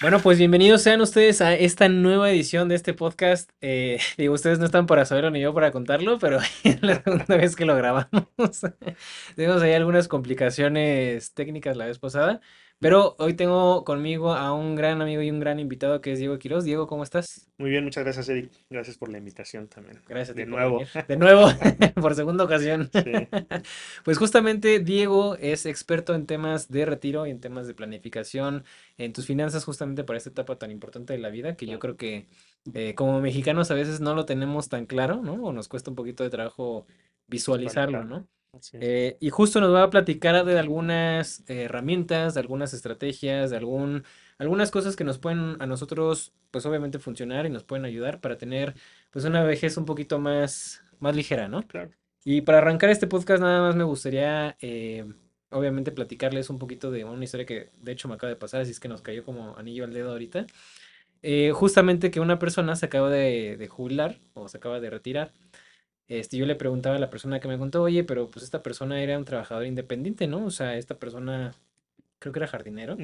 Bueno, pues bienvenidos sean ustedes a esta nueva edición de este podcast. Eh, digo, ustedes no están para saberlo ni yo para contarlo, pero la segunda vez que lo grabamos. Tenemos ahí algunas complicaciones técnicas la vez pasada, pero hoy tengo conmigo a un gran amigo y un gran invitado que es Diego Quiroz. Diego, ¿cómo estás? Muy bien, muchas gracias, Eric. Gracias por la invitación también. Gracias. De nuevo. De nuevo, por segunda ocasión. Pues justamente Diego es experto en temas de retiro y en temas de planificación en tus finanzas justamente para esta etapa tan importante de la vida que yo creo que eh, como mexicanos a veces no lo tenemos tan claro, ¿no? O nos cuesta un poquito de trabajo visualizarlo, ¿no? Eh, y justo nos va a platicar de algunas herramientas, de algunas estrategias, de algún, algunas cosas que nos pueden a nosotros, pues obviamente funcionar y nos pueden ayudar para tener, pues una vejez un poquito más, más ligera, ¿no? Claro. Y para arrancar este podcast nada más me gustaría, eh, obviamente, platicarles un poquito de una historia que de hecho me acaba de pasar, así es que nos cayó como anillo al dedo ahorita. Eh, justamente que una persona se acaba de, de jubilar o se acaba de retirar este, yo le preguntaba a la persona que me contó, oye, pero pues esta persona era un trabajador independiente, ¿no? O sea, esta persona, creo que era jardinero.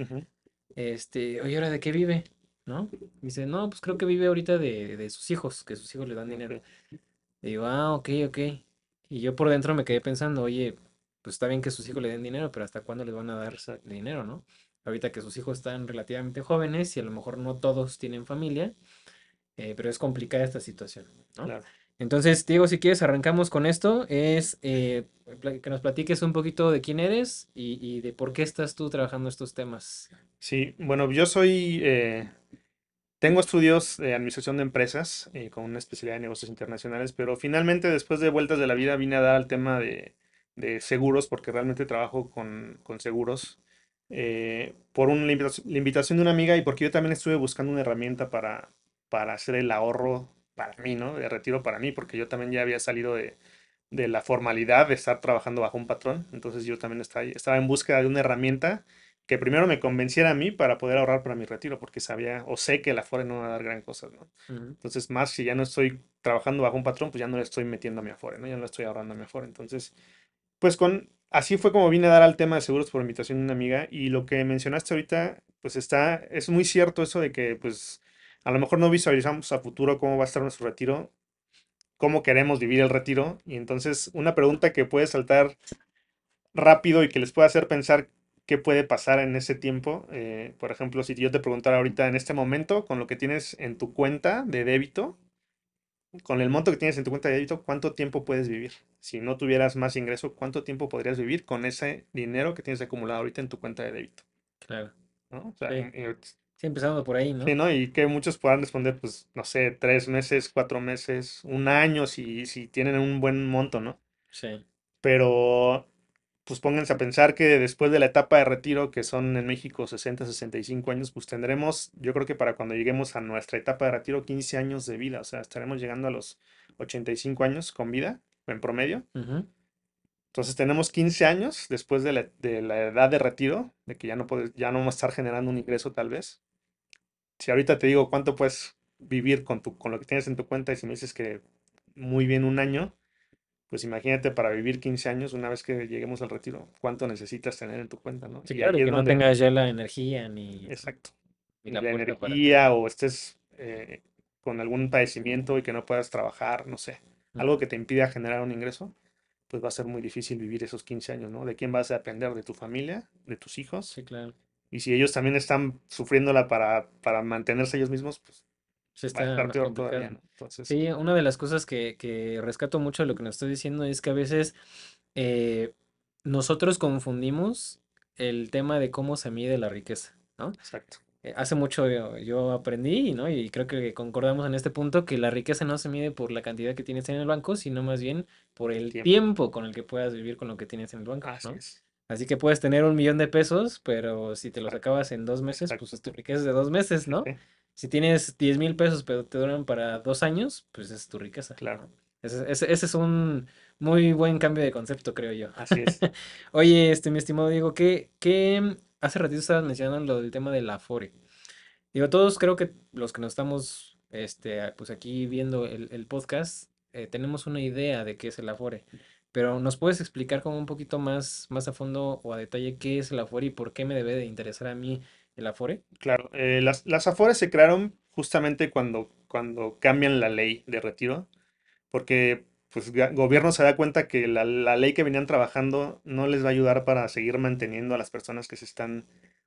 Este, oye, ¿ahora de qué vive? ¿No? dice, no, pues creo que vive ahorita de, de sus hijos, que sus hijos le dan dinero. Le digo, ah, ok, ok. Y yo por dentro me quedé pensando, oye, pues está bien que sus hijos le den dinero, pero ¿hasta cuándo les van a dar dinero, no? Ahorita que sus hijos están relativamente jóvenes y a lo mejor no todos tienen familia, eh, pero es complicada esta situación, ¿no? Claro. Entonces, Diego, si quieres, arrancamos con esto. Es eh, que nos platiques un poquito de quién eres y, de por qué estás tú trabajando estos temas. Sí, bueno, yo soy, eh, tengo estudios de administración de empresas eh, con una especialidad de negocios internacionales, pero finalmente después de vueltas de la vida vine a dar al tema de, seguros porque realmente trabajo con, seguros. por una, la invitación de una amiga y porque yo también estuve buscando una herramienta para, para hacer el ahorro para mí, ¿no? De retiro para mí, porque yo también ya había salido de, la formalidad de estar trabajando bajo un patrón. Entonces yo también estaba, estaba en búsqueda de una herramienta que primero me convenciera a mí para poder ahorrar para mi retiro, porque sabía o sé que la Afore no va a dar gran cosa, ¿no? Entonces, más si ya no estoy trabajando bajo un patrón, pues ya no le estoy metiendo a mi Afore, ¿no? Ya no le estoy ahorrando a mi Afore. Entonces, pues con, así fue como vine a dar al tema de seguros por invitación de una amiga y lo que mencionaste ahorita, pues está, es muy cierto eso de que, pues, a lo mejor no visualizamos a futuro cómo va a estar nuestro retiro, cómo queremos vivir el retiro. Y entonces una pregunta que puede saltar rápido y que les puede hacer pensar qué puede pasar en ese tiempo. Eh, por ejemplo, si yo te preguntara ahorita en este momento, con lo que tienes en tu cuenta de débito, con el monto que tienes en tu cuenta de débito, ¿cuánto tiempo puedes vivir? Si no tuvieras más ingreso, ¿cuánto tiempo podrías vivir con ese dinero que tienes acumulado ahorita en tu cuenta de débito? Claro. ¿No? O sea, Sí, empezando por ahí, ¿no? Sí, ¿no? Y que muchos puedan responder, pues, no sé, tres meses, cuatro meses, un año, si, si tienen un buen monto, ¿no? Sí. Pero, pues pónganse a pensar que después de la etapa de retiro, que son en México 60, 65 años, pues tendremos, yo creo que para cuando lleguemos a nuestra etapa de retiro, 15 años de vida. O sea, estaremos llegando a los 85 años con vida, en promedio. Entonces tenemos 15 años después de la, edad de retiro, de que ya no, puedes, ya no vamos a estar generando un ingreso tal vez. Si ahorita te digo cuánto puedes vivir con, tu, con lo que tienes en tu cuenta y si me dices que muy bien un año, pues imagínate para vivir 15 años, una vez que lleguemos al retiro, cuánto necesitas tener en tu cuenta, ¿no? Sí, claro, que no tengas ya la energía ni... Exacto. Ni la, energía o estés eh, con algún padecimiento y que no puedas trabajar, no sé, algo que te impida generar un ingreso pues va a ser muy difícil vivir esos 15 años, ¿no? ¿De quién vas a depender? ¿De tu familia? ¿De tus hijos? Sí, claro. Y si ellos también están sufriéndola para, para mantenerse ellos mismos, pues se está va a estar todavía, ¿no? Entonces, sí, una de las cosas que, que, rescato mucho de lo que nos estoy diciendo es que a veces eh, nosotros confundimos el tema de cómo se mide la riqueza, ¿no? Exacto. Eh, hace mucho yo, aprendí, ¿no? Y creo que concordamos en este punto que la riqueza no se mide por la cantidad que tienes en el banco, sino más bien por el tiempo, con el que puedas vivir con lo que tienes en el banco, Así Así que puedes tener un millón de pesos, pero si te los acabas en dos meses, pues es tu riqueza de dos meses, ¿no? Si tienes 10 mil pesos, pero te duran para dos años, pues es tu riqueza. Claro. Ese, ese, ese, es un muy buen cambio de concepto, creo yo. Así es. Oye, este, mi estimado Diego, ¿qué, qué hace ratito estabas mencionando lo del tema de la Afore. Digo, todos creo que los que nos estamos este, pues aquí viendo el, podcast, eh, tenemos una idea de qué es el Afore. Pero ¿nos puedes explicar como un poquito más, más a fondo o a detalle qué es el Afore y por qué me debe de interesar a mí el Afore? Claro, eh, las, las Afores se crearon justamente cuando, cuando cambian la ley de retiro, porque pues gobierno se da cuenta que la, la ley que venían trabajando no les va a ayudar para seguir manteniendo a las personas que se están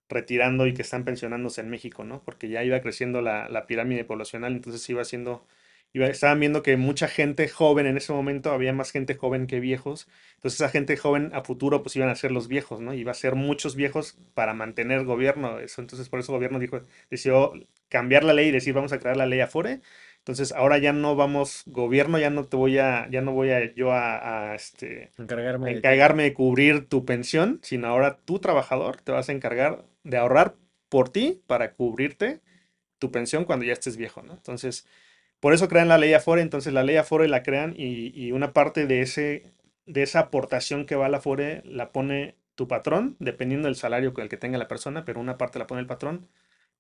retirando y que están pensionándose en México, ¿no? Porque ya iba creciendo la, la pirámide poblacional, entonces iba siendo, iba, estaban viendo que mucha gente joven en ese momento, había más gente joven que viejos, entonces esa gente joven a futuro pues iban a ser los viejos, ¿no? Iba a ser muchos viejos para mantener gobierno, eso, entonces por eso el gobierno dijo, decidió cambiar la ley y decir vamos a crear la ley Afore, entonces ahora ya no vamos, gobierno, ya no te voy a, ya no voy a yo a, a, este, a Encargarme de encargarme de cubrir tu pensión, sino ahora tú trabajador te vas a encargar de ahorrar por ti para cubrirte tu pensión cuando ya estés viejo, ¿no? Entonces, por eso crean la ley Afore, entonces la ley Afore la crean y, y una parte de ese, de esa aportación que va a la Afore la pone tu patrón, dependiendo del salario con el que tenga la persona, pero una parte la pone el patrón,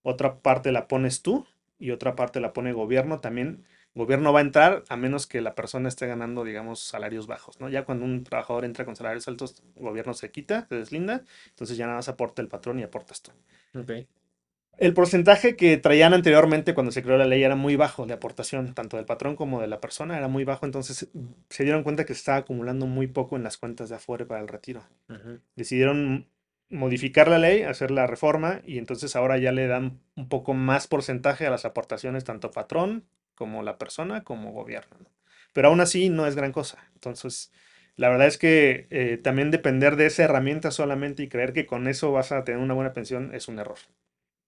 otra parte la pones tú y otra parte la pone gobierno. También gobierno va a entrar a menos que la persona esté ganando, digamos, salarios bajos, ¿no? Ya cuando un trabajador entra con salarios altos, gobierno se quita, se deslinda, entonces ya nada más aporta el patrón y aportas tú. Ok. El porcentaje que traían anteriormente cuando se creó la ley era muy bajo de aportación, tanto del patrón como de la persona, era muy bajo, entonces se dieron cuenta que se estaba acumulando muy poco en las cuentas de Afore para el retiro. Decidieron modificar la ley, hacer la reforma y entonces ahora ya le dan un poco más porcentaje a las aportaciones, tanto patrón como la persona como gobierno. ¿no? Pero aún así no es gran cosa. Entonces, la verdad es que eh, también depender de esa herramienta solamente y creer que con eso vas a tener una buena pensión es un error.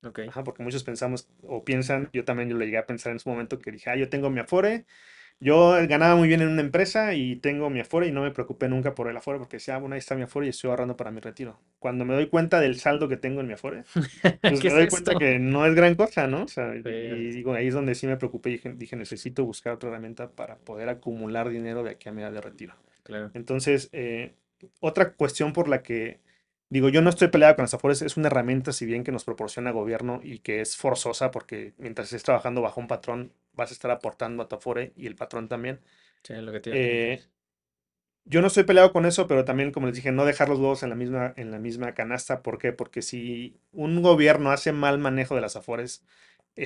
Ok. Ajá, porque muchos pensamos o piensan, yo también yo lo llegué a pensar en su momento que dije, ah, yo tengo mi Afore, yo ganaba muy bien en una empresa y tengo mi Afore y no me preocupé nunca por el Afore porque decía, ah, bueno, ahí está mi Afore y estoy ahorrando para mi retiro. Cuando me doy cuenta del saldo que tengo en mi Afore, pues ¿Qué me es doy cuenta que no es gran cosa, ¿no? O sea, y Sí, digo, ahí es donde sí me preocupé y dije, dije, necesito buscar otra herramienta para poder acumular dinero de aquí a mi edad de retiro. claro. Entonces, eh, otra cuestión por la que digo, yo no estoy peleado con las Afores, es una herramienta, si bien que nos proporciona gobierno y que es forzosa, porque mientras estés trabajando bajo un patrón, vas a estar aportando a tu Afore y el patrón también. Sí, lo que te. Eh, yo no estoy peleado con eso, pero también, como les dije, no dejar los huevos en la misma, en la misma canasta. ¿Por qué? Porque si un gobierno hace mal manejo de las Afores,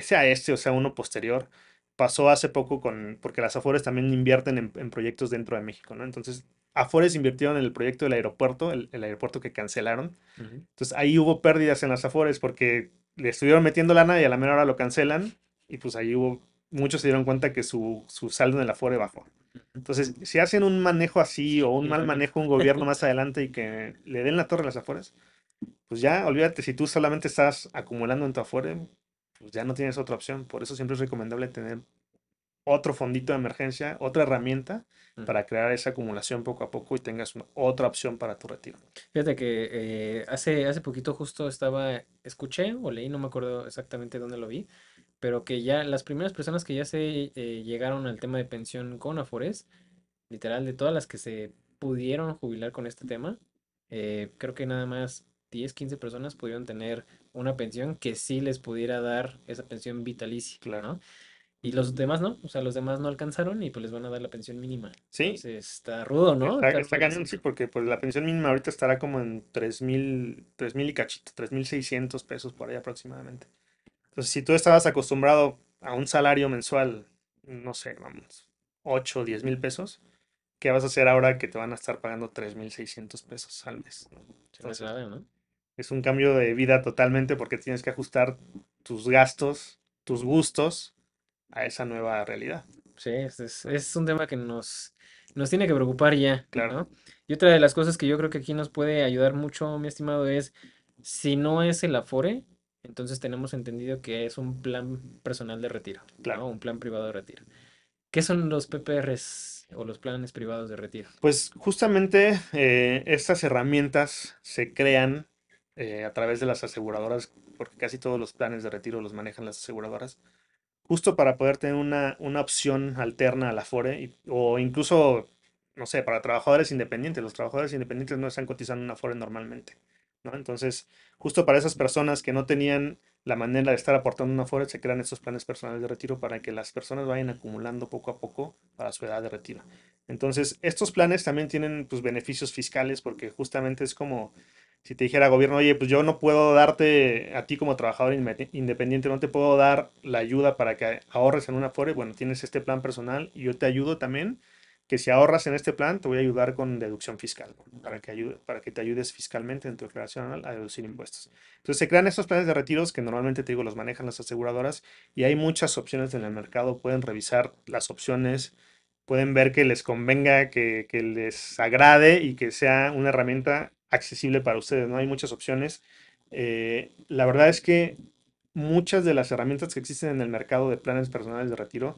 sea este o sea uno posterior, pasó hace poco con, porque las Afores también invierten en, en proyectos dentro de México, ¿no? Entonces, Afores invirtieron en el proyecto del aeropuerto, el, el aeropuerto que cancelaron. Ujú. Entonces, ahí hubo pérdidas en las Afores porque le estuvieron metiendo lana y a la menor hora lo cancelan. Y pues ahí hubo, muchos se dieron cuenta que su, su saldo en el Afore bajó. Entonces, si hacen un manejo así o un mal manejo un gobierno más adelante y que le den la torre a las Afores, pues ya olvídate, si tú solamente estás acumulando en tu Afore, pues ya no tienes otra opción. Por eso siempre es recomendable tener otro fondito de emergencia, otra herramienta Ujú. para crear esa acumulación poco a poco y tengas una- otra opción para tu retiro. Fíjate que eh, hace, hace poquito justo estaba, escuché o leí, no me acuerdo exactamente dónde lo vi, pero que ya las primeras personas que ya se eh, llegaron al tema de pensión con Afores, literal, de todas las que se pudieron jubilar con este tema, eh, creo que nada más 10, 15 personas pudieron tener una pensión que sí les pudiera dar esa pensión vitalicia, Claro. ¿no? Y los demás no, o sea, los demás no alcanzaron y pues les van a dar la pensión mínima. Sí, Entonces está rudo, ¿no? está, cañón, sí, porque pues la pensión mínima ahorita estará como en tres mil, tres mil y cachito, 3.600 pesos por ahí aproximadamente. Entonces, si tú estabas acostumbrado a un salario mensual, no sé, vamos, 8 o 10 mil pesos, ¿qué vas a hacer ahora que te van a estar pagando 3.600 pesos al mes? Entonces, ¿no? es un cambio de vida totalmente porque tienes que ajustar tus gastos, tus gustos a esa nueva realidad. Sí, es, es- es un tema que nos, nos tiene que preocupar ya, Claro, ¿no? Y otra de las cosas que yo creo que aquí nos puede ayudar mucho, mi estimado, es si no es el Afore, entonces tenemos entendido que es un plan personal de retiro, claro. ¿no? Un plan privado de retiro. ¿Qué son los PPRs o los planes privados de retiro? Pues justamente eh, estas herramientas se crean eh, a través de las aseguradoras, porque casi todos los planes de retiro los manejan las aseguradoras, justo para poder tener una, una opción alterna al Afore y- o incluso, no sé, para trabajadores independientes. Los trabajadores independientes no están cotizando un Afore normalmente, ¿no? Entonces, justo para esas personas que no tenían la manera de estar aportando un Afore, se crean estos planes personales de retiro para que las personas vayan acumulando poco a poco para su edad de retiro. Entonces, estos planes también tienen pues, beneficios fiscales porque justamente es como Si te dijera gobierno, oye, pues yo no puedo darte a ti como trabajador independiente, no te puedo dar la ayuda para que ahorres en una Afore, bueno, tienes este plan personal y yo te ayudo también que si ahorras en este plan, te voy a ayudar con deducción fiscal, para, que ayude, para que te ayudes fiscalmente en tu declaración anual a deducir impuestos. Entonces se crean estos planes de retiros que normalmente, te digo, los manejan las aseguradoras y hay muchas opciones en el mercado. Pueden revisar las opciones, pueden ver que les convenga, que, les agrade y que sea una herramienta accesible para ustedes. No hay muchas opciones. Eh, la verdad es que muchas de las herramientas que existen en el mercado de planes personales de retiro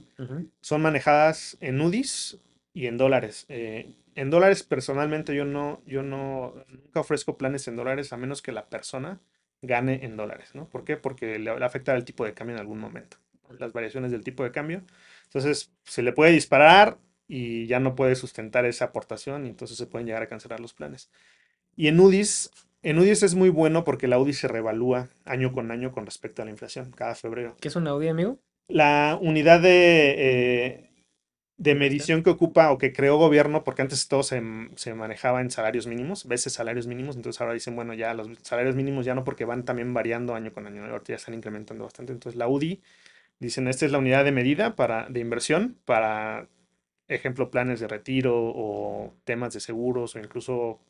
son manejadas en UDIs y en dólares. Eh, en dólares personalmente yo no, yo no, nunca ofrezco planes en dólares a menos que la persona gane en dólares, ¿no? ¿Por qué? Porque le, va a afectar el tipo de cambio en algún momento, las variaciones del tipo de cambio. Entonces se le puede disparar y ya no puede sustentar esa aportación y entonces se pueden llegar a cancelar los planes. Y en UDIs, en UDIs es muy bueno porque la UDI se revalúa año con año con respecto a la inflación, cada febrero. ¿Qué es una UDI, amigo? La unidad de eh, de medición que ocupa o que creó gobierno, porque antes todo se, manejaba en salarios mínimos, veces salarios mínimos, entonces ahora dicen, bueno, ya los salarios mínimos ya no porque van también variando año con año, ahorita ya están incrementando bastante. Entonces la UDI dicen, esta es la unidad de medida para, de inversión para, ejemplo, planes de retiro o temas de seguros o incluso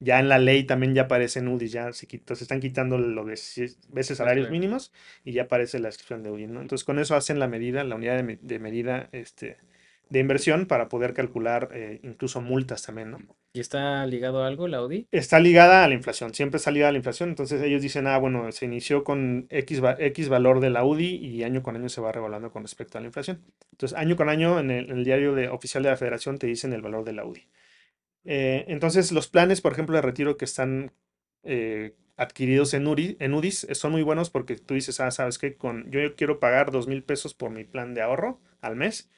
ya en la ley también ya aparecen UDI, ya se, se están quitando lo de veces salarios mínimos y ya aparece la descripción de UDI, ¿no? Entonces con eso hacen la medida, la unidad de, de medida, este de inversión para poder calcular eh, incluso multas también, ¿no? ¿Y está ligado a algo la Audi? Está ligada a la inflación, siempre está ligada a la inflación, entonces ellos dicen, ah, bueno, se inició con X, X valor de la UDI y año con año se va revalando con respecto a la inflación. Entonces, año con año en el, diario de, oficial de la federación te dicen el valor de la UDI. Eh, entonces, los planes, por ejemplo, de retiro que están eh, adquiridos en, URI, en UDIs son muy buenos porque tú dices, ah, sabes que con, yo quiero pagar dos mil pesos por mi plan de ahorro al mes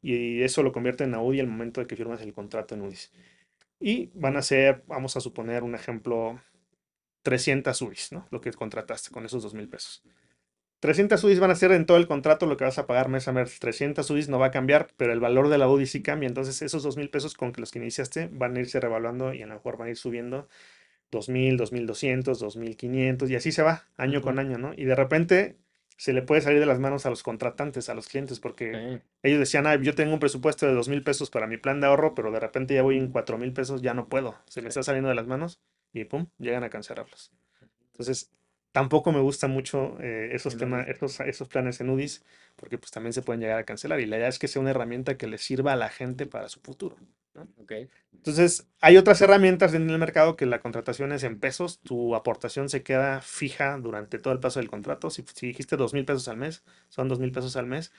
y eso lo convierte en UDI al momento de que firmas el contrato en UDIs. Y van a ser, vamos a suponer un ejemplo, 300 UDIs, ¿no? Lo que contrataste con esos 2 mil pesos. 300 UDIs van a ser en todo el contrato lo que vas a pagar mes a mes. 300 UDIs no va a cambiar, pero el valor de la UDI sí cambia. Entonces esos 2 mil pesos con que los que iniciaste van a irse revaluando y a lo mejor van a ir subiendo 2.000, 2.200, 2.500 y así se va año con año, ¿no? Y de repente se le puede salir de las manos a los contratantes, a los clientes, porque ellos decían, ah, yo tengo un presupuesto de dos mil pesos para mi plan de ahorro, pero de repente ya voy en cuatro mil pesos, ya no puedo, se me está saliendo de las manos y pum, llegan a cancelarlos. Entonces, tampoco me gustan mucho eh, esos temas, esos, esos planes en UDIs, porque pues también se pueden llegar a cancelar y la idea es que sea una herramienta que le sirva a la gente para su futuro. Entonces, hay otras herramientas en el mercado que la contratación es en pesos, tu aportación se queda fija durante todo el paso del contrato. Si, dijiste dos mil pesos al mes, son dos mil pesos al mes.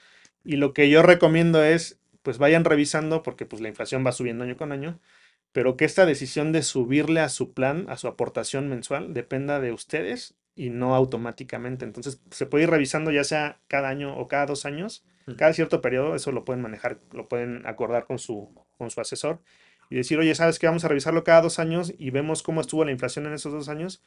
Y lo que yo recomiendo es, pues vayan revisando, porque pues la inflación va subiendo año con año, pero que esta decisión de subirle a su plan, a su aportación mensual, dependa de ustedes y no automáticamente. Entonces, se puede ir revisando ya sea cada año o cada dos años, cada cierto periodo, eso lo pueden manejar, lo pueden acordar con su con su asesor y decir, oye, ¿sabes qué? Vamos a revisarlo cada dos años y vemos cómo estuvo la inflación en esos dos años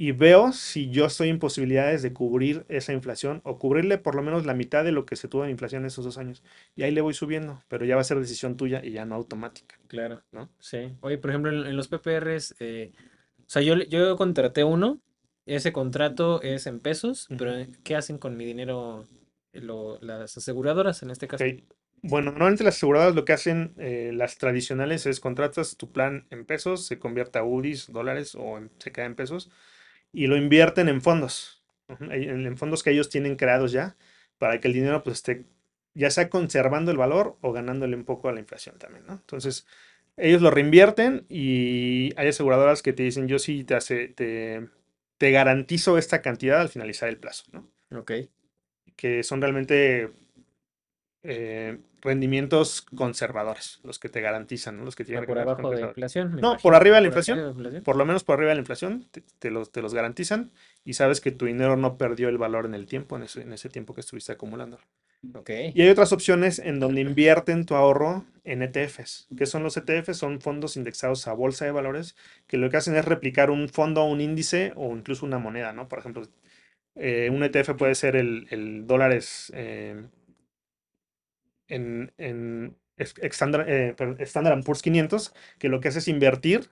y veo si yo estoy en posibilidades de cubrir esa inflación o cubrirle por lo menos la mitad de lo que se tuvo en inflación en esos dos años. Y ahí le voy subiendo, pero ya va a ser decisión tuya y ya no automática. Claro, ¿no? Sí. Oye, por ejemplo, en, los PPRs, eh, o sea, yo, yo contraté uno, ese contrato es en pesos, pero ¿qué hacen con mi dinero las aseguradoras en este caso? Bueno, normalmente las aseguradoras lo que hacen, eh, las tradicionales, es contratas tu plan en pesos, se convierte a UDIs, dólares o se queda en pesos y lo invierten en fondos, en, fondos que ellos tienen creados ya para que el dinero pues esté ya sea conservando el valor o ganándole un poco a la inflación también, ¿no? Entonces, ellos lo reinvierten y hay aseguradoras que te dicen, yo sí te, hace, te, te garantizo esta cantidad al finalizar el plazo, ¿no? Ok. Que son realmente eh, rendimientos conservadores, los que te garantizan, los que tienen por abajo de la inflación. No, por arriba de la inflación, por lo menos por arriba de la inflación, te, los, te los garantizan y sabes que tu dinero no perdió el valor en el tiempo, en ese, en ese tiempo que estuviste acumulando. Y hay otras opciones en donde invierten tu ahorro en ETFs. ¿Qué son los ETFs? Son fondos indexados a bolsa de valores que lo que hacen es replicar un fondo, un índice o incluso una moneda, ¿no? Por ejemplo, eh, un ETF puede ser el, el dólares eh, en, en Standard, eh, Poor's 500, que lo que hace es invertir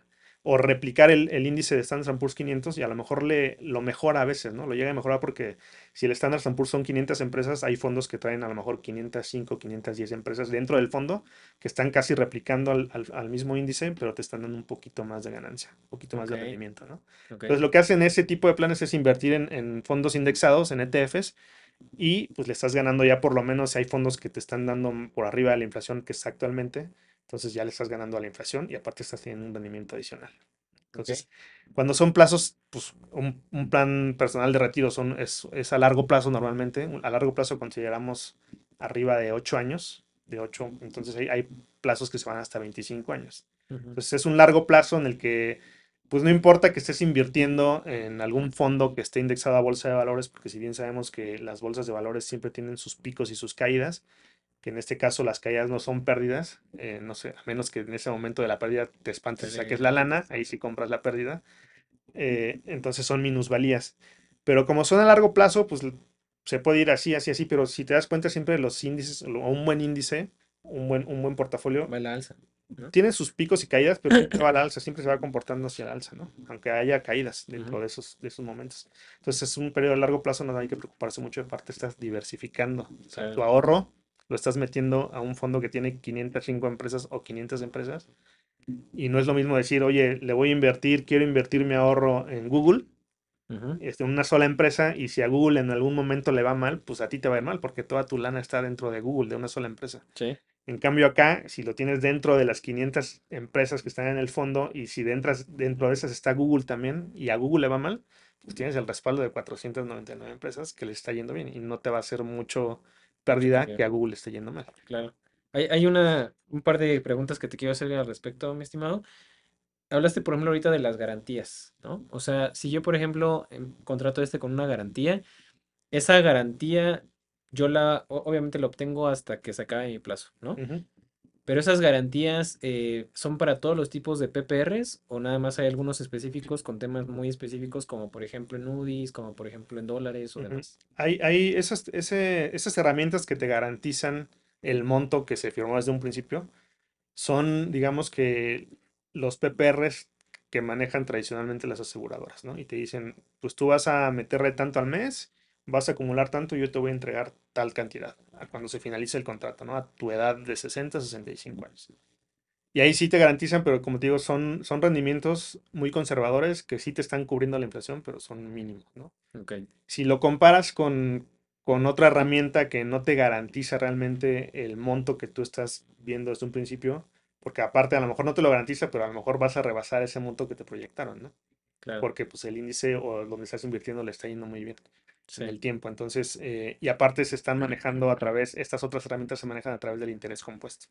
o replicar el, el índice de Standard Poor's 500 y a lo mejor le, lo mejora a veces, ¿no? Lo llega a mejorar porque si el Standard Poor's son 500 empresas, hay fondos que traen a lo mejor 505, 510 empresas dentro del fondo que están casi replicando al, al- al mismo índice, pero te están dando un poquito más de ganancia, un poquito más de rendimiento, ¿no? Entonces lo que hacen ese tipo de planes es invertir en, en fondos indexados, en ETFs, y pues le estás ganando ya por lo menos si hay fondos que te están dando por arriba de la inflación que está actualmente, entonces ya le estás ganando a la inflación y aparte estás teniendo un rendimiento adicional. Entonces, cuando son plazos, pues un, un plan personal de retiro son, es, es a largo plazo normalmente. A largo plazo consideramos arriba de 8 años, de 8, entonces hay, hay plazos que se van hasta 25 años. Ujú. Entonces es un largo plazo en el que, pues no importa que estés invirtiendo en algún fondo que esté indexado a bolsa de valores, porque si bien sabemos que las bolsas de valores siempre tienen sus picos y sus caídas, que en este caso las caídas no son pérdidas, eh, no sé, a menos que en ese momento de la pérdida te espantes y saques la lana, ahí sí compras la pérdida, eh, entonces son minusvalías. Pero como son a largo plazo, pues se puede ir así, así, así, pero si te das cuenta siempre los índices, o un buen índice, un buen, un buen portafolio, Va a la alza. tiene sus picos y caídas, pero siempre va a la alza, siempre se va comportando hacia la alza, ¿no? Aunque haya caídas dentro Ujú. de, esos, de esos momentos. Entonces es un periodo a largo plazo, no hay que preocuparse mucho, de parte estás diversificando. O sea, tu ahorro lo estás metiendo a un fondo que tiene 505 empresas o 500 empresas. Y no es lo mismo decir, oye, le voy a invertir, quiero invertir mi ahorro en Google, este, en una sola empresa, y si a Google en algún momento le va mal, pues a ti te va a ir mal, porque toda tu lana está dentro de Google, de una sola empresa. Sí. En cambio acá, si lo tienes dentro de las 500 empresas que están en el fondo y si dentro, dentro de esas está Google también y a Google le va mal, pues tienes el respaldo de 499 empresas que le está yendo bien y no te va a hacer mucho Bien. que a Google le esté yendo mal. Claro. Hay, hay una, un par de preguntas que te quiero hacer al respecto, mi estimado. Hablaste, por ejemplo, ahorita de las garantías, ¿no? O sea, si yo, por ejemplo, em, contrato este con una garantía, esa garantía yo la, obviamente la obtengo hasta que se acabe mi plazo, ¿no? Pero esas garantías eh, son para todos los tipos de PPRs o nada más hay algunos específicos con temas muy específicos como por ejemplo en UDIs, como por ejemplo en dólares o demás. Hay, hay esas, ese- esas herramientas que te garantizan el monto que se firmó desde un principio. Son, digamos que, los PPRs que manejan tradicionalmente las aseguradoras, ¿no? Y te dicen, pues tú vas a meterle tanto al mes, vas a acumular tanto yo te voy a entregar tal cantidad cuando se finalice el contrato, ¿no? A tu edad de 60 a 65 años. Y ahí sí te garantizan, pero como te digo, son, son rendimientos muy conservadores que sí te están cubriendo la inflación, pero son mínimos, ¿no? Ok, si lo comparas con, con otra herramienta que no te garantiza realmente el monto que tú estás viendo desde un principio, porque aparte a lo mejor no te lo garantiza, pero a lo mejor vas a rebasar ese monto que te proyectaron, ¿no? claro. Porque pues el índice o donde estás invirtiendo le está yendo muy bien Sí, en el tiempo. Entonces, eh, y aparte se están manejando a través, estas otras herramientas se manejan a través del interés compuesto.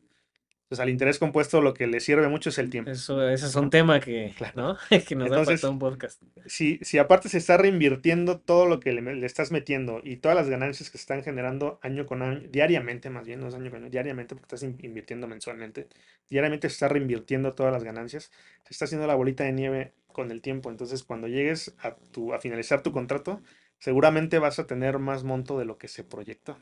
Entonces, al interés compuesto lo que le sirve mucho es el tiempo. Eso, ese es un tema que, Claro. ¿no? Que nos da Entonces, un podcast. si, si aparte se está reinvirtiendo todo lo que le, le estás metiendo y todas las ganancias que se están generando año con año, diariamente más bien, no es año con año, diariamente porque estás in- invirtiendo mensualmente, diariamente se está reinvirtiendo todas las ganancias, se está haciendo la bolita de nieve con el tiempo. Entonces, cuando llegues a, tu, a finalizar tu contrato, seguramente vas a tener más monto de lo que se proyectó.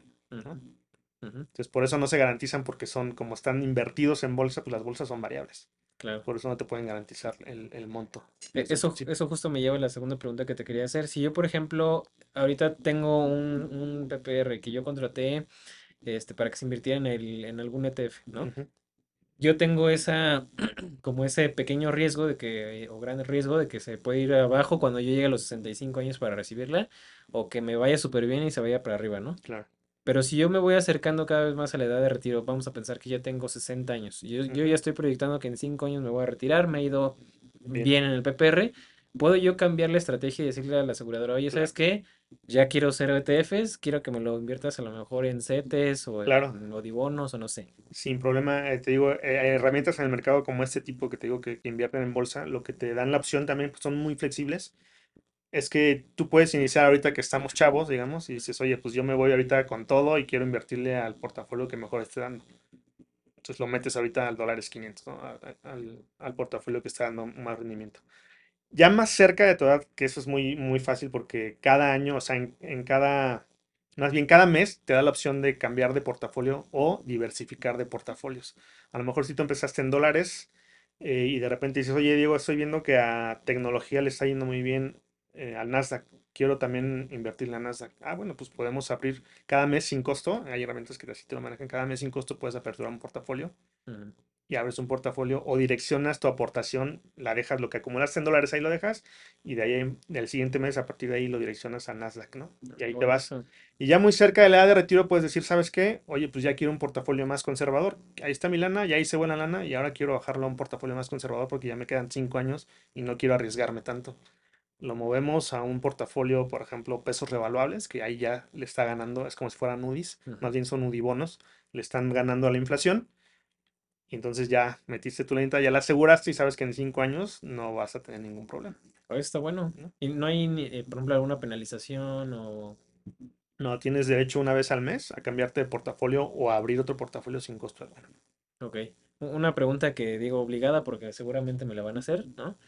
Entonces, por eso no se garantizan porque son, como están invertidos en bolsa, pues las bolsas son variables. Claro. Por eso no te pueden garantizar el, el monto. E- Eso, eso justo me lleva a la segunda pregunta que te quería hacer. Si yo, por ejemplo, ahorita tengo un, un PPR que yo contraté este, para que se invirtiera en, el, en algún ETF, ¿no? Ujú. Yo tengo esa, como ese pequeño riesgo de que, o gran riesgo de que se puede ir abajo cuando yo llegue a los 65 años para recibirla, o que me vaya súper bien y se vaya para arriba, ¿no? Claro. Pero si yo me voy acercando cada vez más a la edad de retiro, vamos a pensar que ya tengo 60 años. Yo, yo ya estoy proyectando que en 5 años me voy a retirar, me ha ido Bien. bien, en el PPR. ¿Puedo yo cambiar la estrategia y decirle a la aseguradora, oye, ¿sabes qué? Ya quiero ser ETFs, quiero que me lo inviertas a lo mejor en CETES o Claro. en Odibonos o no sé. Sin problema, eh, te digo, eh, hay herramientas en el mercado como este tipo que te digo que, que invierten en bolsa, lo que te dan la opción también, pues son muy flexibles. Es que tú puedes iniciar ahorita que estamos chavos, digamos, y dices, oye, pues yo me voy ahorita con todo y quiero invertirle al portafolio que mejor esté dando. Entonces lo metes ahorita al dólares 500, ¿no? A- a- Al, al portafolio que está dando más rendimiento. Ya más cerca de tu edad, que eso es muy, muy fácil porque cada año, o sea, en, en cada, más bien cada mes te da la opción de cambiar de portafolio o diversificar de portafolios. A lo mejor si tú empezaste en dólares, eh, y de repente dices, oye Diego, estoy viendo que a tecnología le está yendo muy bien eh, al Nasdaq, quiero también invertir en la Nasdaq. Ah, bueno, pues podemos abrir cada mes sin costo, hay herramientas que así te lo manejan, cada mes sin costo puedes aperturar un portafolio. Y abres un portafolio o direccionas tu aportación, la dejas, lo que acumulaste en dólares ahí lo dejas y de ahí del siguiente mes a partir de ahí lo direccionas a Nasdaq, ¿no? Y ahí te vas. Y ya muy cerca de la edad de retiro puedes decir, ¿sabes qué? Oye, pues ya quiero un portafolio más conservador. Ahí está mi lana, ya hice buena lana y ahora quiero bajarlo a un portafolio más conservador porque ya me quedan cinco años y no quiero arriesgarme tanto. Lo movemos a un portafolio, por ejemplo, pesos revaluables, que ahí ya le está ganando, es como si fueran UDIs, Ujú. más bien son UDIbonos, le están ganando a la inflación. Y entonces ya metiste tu lenta, ya la aseguraste y sabes que en cinco años no vas a tener ningún problema. Está bueno. ¿no? Y no hay, eh, por ejemplo, alguna penalización o... No, tienes derecho una vez al mes a cambiarte de portafolio o a abrir otro portafolio sin costo alguno. Ok. Una pregunta que digo obligada porque seguramente me la van a hacer, ¿no?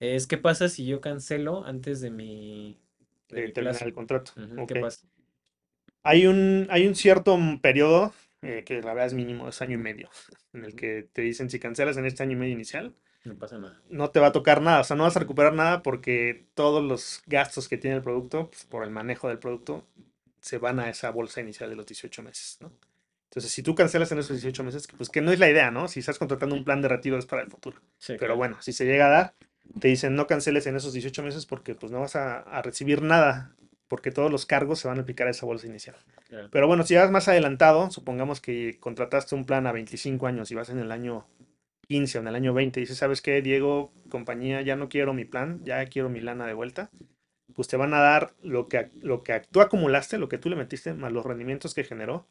Es ¿qué pasa si yo cancelo antes de mi, de de mi terminar plazo? el contrato. ¿Qué pasa? Hay un, hay un cierto periodo, eh, que la verdad es mínimo, es año y medio, en el que te dicen si cancelas en este año y medio inicial, No pasa nada. no te va a tocar nada, o sea, no vas a recuperar nada porque todos los gastos que tiene el producto, pues, por el manejo del producto, se van a esa bolsa inicial de los 18 meses, ¿no? Entonces, si tú cancelas en esos 18 meses, pues que no es la idea, ¿no? Si estás contratando un plan de retiro es para el futuro. Sí, Pero claro. bueno, si se llega a dar, te dicen no canceles en esos 18 meses porque pues no vas a, a recibir nada, porque todos los cargos se van a aplicar a esa bolsa inicial. claro. Pero bueno, si vas más adelantado, supongamos que contrataste un plan a 25 años y vas en el año 15 o en el año 20 y dices, ¿sabes qué, Diego, compañía, ya no quiero mi plan, ya quiero mi lana de vuelta? Pues te van a dar lo que, lo que tú acumulaste, lo que tú le metiste, más los rendimientos que generó,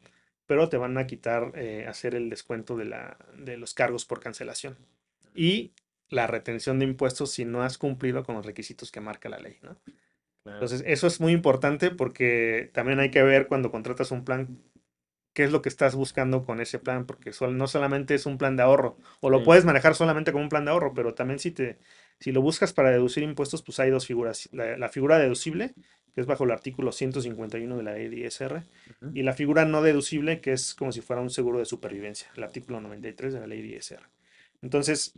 pero te van a quitar, eh, hacer el descuento de, la, de los cargos por cancelación. Y la retención de impuestos si no has cumplido con los requisitos que marca la ley, ¿no? Entonces, eso es muy importante porque también hay que ver cuando contratas un plan, qué es lo que estás buscando con ese plan, porque no solamente es un plan de ahorro, o lo Sí. puedes manejar solamente como un plan de ahorro, pero también si te, si lo buscas para deducir impuestos, pues hay dos figuras. La, la figura deducible, que es bajo el artículo 151 de la ley de ISR, y la figura no deducible, que es como si fuera un seguro de supervivencia, el artículo 93 de la ley de ISR. Entonces,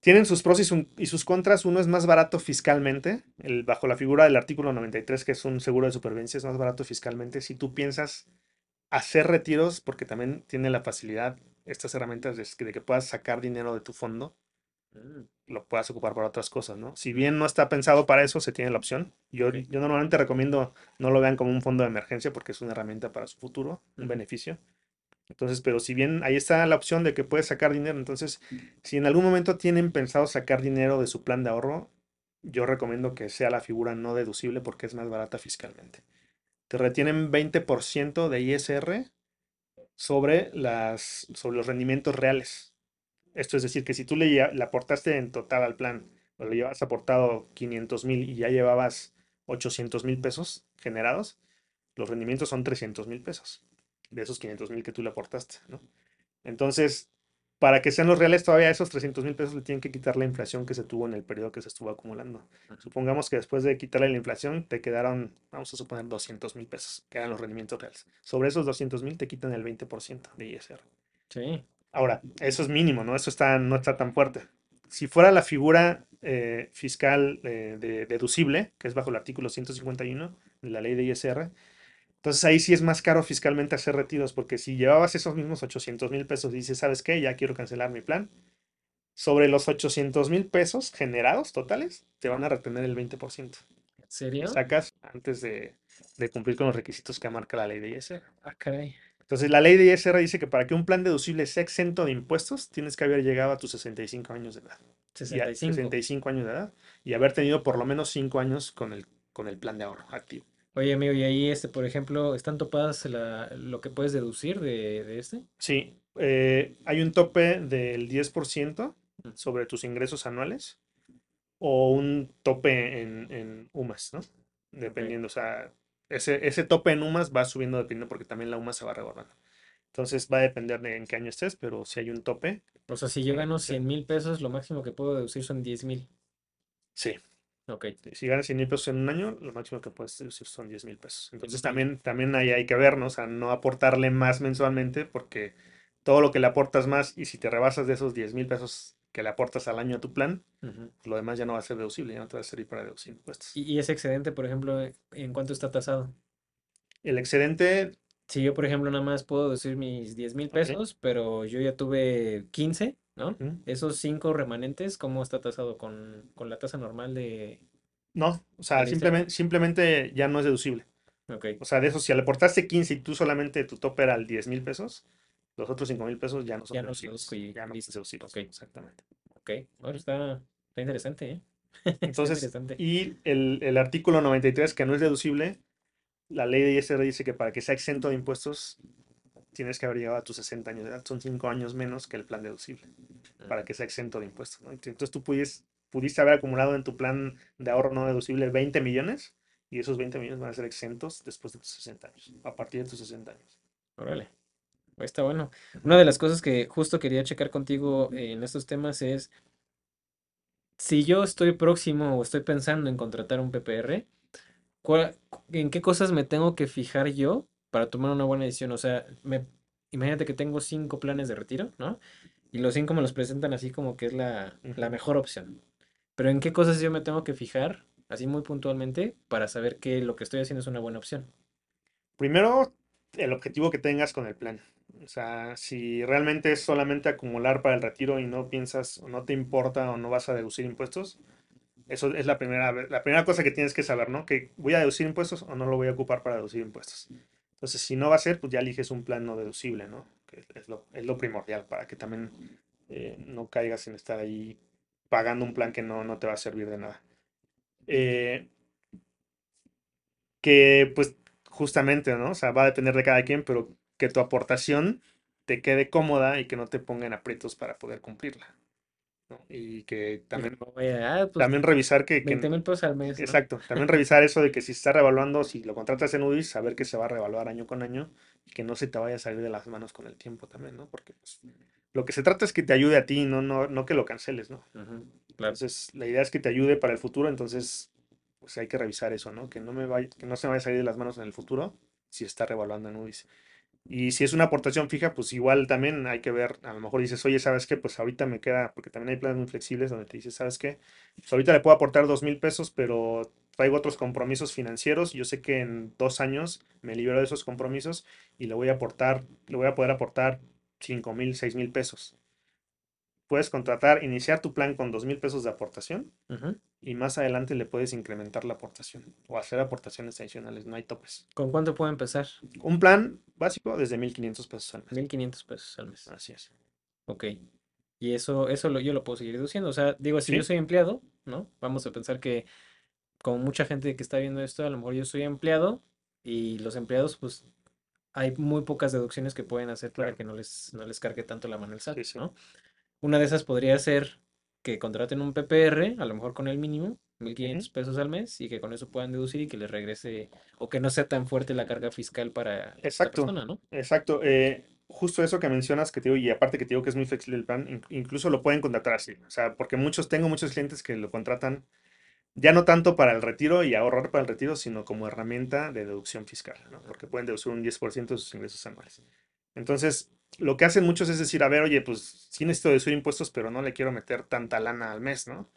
tienen sus pros y, su- y sus contras. Uno es más barato fiscalmente, el, bajo la figura del artículo 93, que es un seguro de supervivencia, es más barato fiscalmente. Si tú piensas hacer retiros, porque también tiene la facilidad, estas herramientas de, de que puedas sacar dinero de tu fondo, Mm, lo puedas ocupar para otras cosas, ¿no? Si bien no está pensado para eso, se tiene la opción. Yo, yo normalmente recomiendo no lo vean como un fondo de emergencia porque es una herramienta para su futuro, un beneficio. Entonces, pero si bien ahí está la opción de que puedes sacar dinero, entonces, si en algún momento tienen pensado sacar dinero de su plan de ahorro, yo recomiendo que sea la figura no deducible porque es más barata fiscalmente. Te retienen 20% de ISR sobre, las, sobre los rendimientos reales. Esto es decir, que si tú le, aportaste en total al plan, o le llevas aportado 500 mil y ya llevabas 800 mil pesos generados, los rendimientos son 300 mil pesos de esos 500 mil que tú le aportaste, ¿no? Entonces, para que sean los reales todavía esos 300 mil pesos le tienen que quitar la inflación que se tuvo en el periodo que se estuvo acumulando. Supongamos que después de quitarle la inflación te quedaron, vamos a suponer, 200 mil pesos, que eran los rendimientos reales. Sobre esos 200 mil te quitan el 20% de ISR. Sí. Ahora, eso es mínimo, ¿no? Eso está, no está tan fuerte. Si fuera la figura eh, fiscal eh, de, deducible, que es bajo el artículo 151 de la ley de ISR, entonces ahí sí es más caro fiscalmente hacer retiros, porque si llevabas esos mismos 800 mil pesos y dices, ¿sabes qué? Ya quiero cancelar mi plan. Sobre los 800 mil pesos generados totales, te van a retener el 20%. ¿En serio? sacas antes de, de cumplir con los requisitos que marca la ley de ISR. Ah, caray. Entonces, la ley de ISR dice que para que un plan deducible sea exento de impuestos, tienes que haber llegado a tus 65 años de edad. Y a- 65. 65 años de edad y haber tenido por lo menos 5 años con el, con el plan de ahorro activo. Oye, amigo, y ahí, este, por ejemplo, ¿están topadas la- lo que puedes deducir de, de este? Sí, eh, hay un tope del 10% Mm. sobre tus ingresos anuales o un tope en, en UMAS, ¿no? Dependiendo, o sea, ese, ese tope en UMAS va subiendo dependiendo porque también la UMAS se va reguardando. Entonces va a depender de en qué año estés, pero si hay un tope, O sea, si yo Sí, gano sí. 100 mil pesos, lo máximo que puedo deducir son 10 mil. sí. Ok. Si ganas 100 mil pesos en un año, lo máximo que puedes deducir son 10 mil pesos. Entonces también, también ahí hay que ver, ¿no? O sea, no aportarle más mensualmente porque todo lo que le aportas más y si te rebasas de esos 10 mil pesos que le aportas al año a tu plan, lo demás ya no va a ser deducible, ya no te va a servir para deducir impuestos. Y, ese excedente, por ejemplo, ¿en cuánto está tasado? El excedente, Si yo, por ejemplo, nada más puedo decir mis 10 mil pesos, pero yo ya tuve 15, ¿no? Esos 5 remanentes, ¿cómo está tasado con, con la tasa normal de No, o sea, simplemente, simplemente ya no es deducible. Ok, O sea, de eso, si le aportaste 15 y tú solamente tu tope era el 10 mil pesos, los otros 5 mil pesos ya no son ya deducibles. y Ya no son deducibles, Ok, exactamente. ok. Bueno, está, está interesante, ¿eh? Está Entonces, interesante. y el, el artículo 93, que no es deducible, la ley de ISR dice que para que sea exento de impuestos tienes que haber llegado a tus 60 años de edad. Son 5 años menos que el plan deducible para que sea exento de impuestos. ¿no? Entonces tú pudies- pudiste haber acumulado en tu plan de ahorro no deducible 20 millones y esos 20 millones van a ser exentos después de tus 60 años, a partir de tus 60 años. Órale. Está bueno. Una de las cosas que justo quería checar contigo en estos temas es si yo estoy próximo o estoy pensando en contratar un PPR, ¿cuál- ¿en qué cosas me tengo que fijar yo para tomar una buena decisión? O sea, me, imagínate que tengo cinco planes de retiro, ¿no? Y los cinco me los presentan así como que es la, la mejor opción. Pero ¿en qué cosas yo me tengo que fijar, así muy puntualmente, para saber que lo que estoy haciendo es una buena opción? Primero, el objetivo que tengas con el plan. O sea, si realmente es solamente acumular para el retiro y no piensas o no te importa o no vas a deducir impuestos, eso es la primera, la primera cosa que tienes que saber, ¿no? Que voy a deducir impuestos o no lo voy a ocupar para deducir impuestos. Entonces, si no va a ser, pues ya eliges un plan no deducible, ¿no? Que es lo, es lo primordial para que también eh, no caigas en estar ahí pagando un plan que no, no te va a servir de nada. Eh, que pues justamente, ¿no? O sea, va a depender de cada quien, pero que tu aportación te quede cómoda y que no te pongan aprietos para poder cumplirla, ¿no? Y que también, no vaya, ah, pues también revisar que, que 20 mil pesos al mes, ¿no? Exacto, también revisar eso de que si está revaluando, si lo contratas en UDIs, saber que se va a revaluar año con año y que no se te vaya a salir de las manos con el tiempo también, ¿no? Porque pues, lo que se trata es que te ayude a ti, no, no, no que lo canceles, ¿no? Claro. Entonces, la idea es que te ayude para el futuro, entonces, pues hay que revisar eso, ¿no? Que no me vaya, que no se me vaya a salir de las manos en el futuro si está revaluando en UDIs. Y si es una aportación fija, pues igual también hay que ver, a lo mejor dices, oye, ¿sabes qué? Pues ahorita me queda, porque también hay planes muy flexibles donde te dices, ¿sabes qué? Pues ahorita le puedo aportar dos mil pesos, pero traigo otros compromisos financieros. Yo sé que en dos años me libero de esos compromisos y le voy a aportar, le voy a poder aportar cinco mil, seis mil pesos. Puedes contratar, iniciar tu plan con dos mil pesos de aportación y más adelante le puedes incrementar la aportación o hacer aportaciones adicionales, no hay topes. ¿Con cuánto puedo empezar? Un plan básico desde 1500 pesos al mes. 1500 pesos al mes. Así es. Ok. Y eso, eso lo, yo lo puedo seguir deduciendo. O sea, digo, si yo soy empleado, ¿no? Vamos a pensar que, como mucha gente que está viendo esto, a lo mejor yo soy empleado y los empleados, pues, hay muy pocas deducciones que pueden hacer para claro. que no les, no les cargue tanto la mano el SAT, Sí, sí. ¿no? Una de esas podría ser que contraten un PPR, a lo mejor con el mínimo, 1500 Ujú. pesos al mes, y que con eso puedan deducir y que les regrese, o que no sea tan fuerte la carga fiscal para Exacto, persona, ¿no? exacto. eh, justo eso que mencionas que te digo, y aparte que te digo que es muy flexible el plan, in- incluso lo pueden contratar así. O sea, porque muchos, tengo muchos clientes que lo contratan ya no tanto para el retiro y ahorrar para el retiro, sino como herramienta de deducción fiscal, ¿no? Porque pueden deducir un 10% de sus ingresos anuales. Entonces, lo que hacen muchos es decir, a ver, oye, pues sí necesito deducir impuestos, pero no le quiero meter tanta lana al mes, ¿no?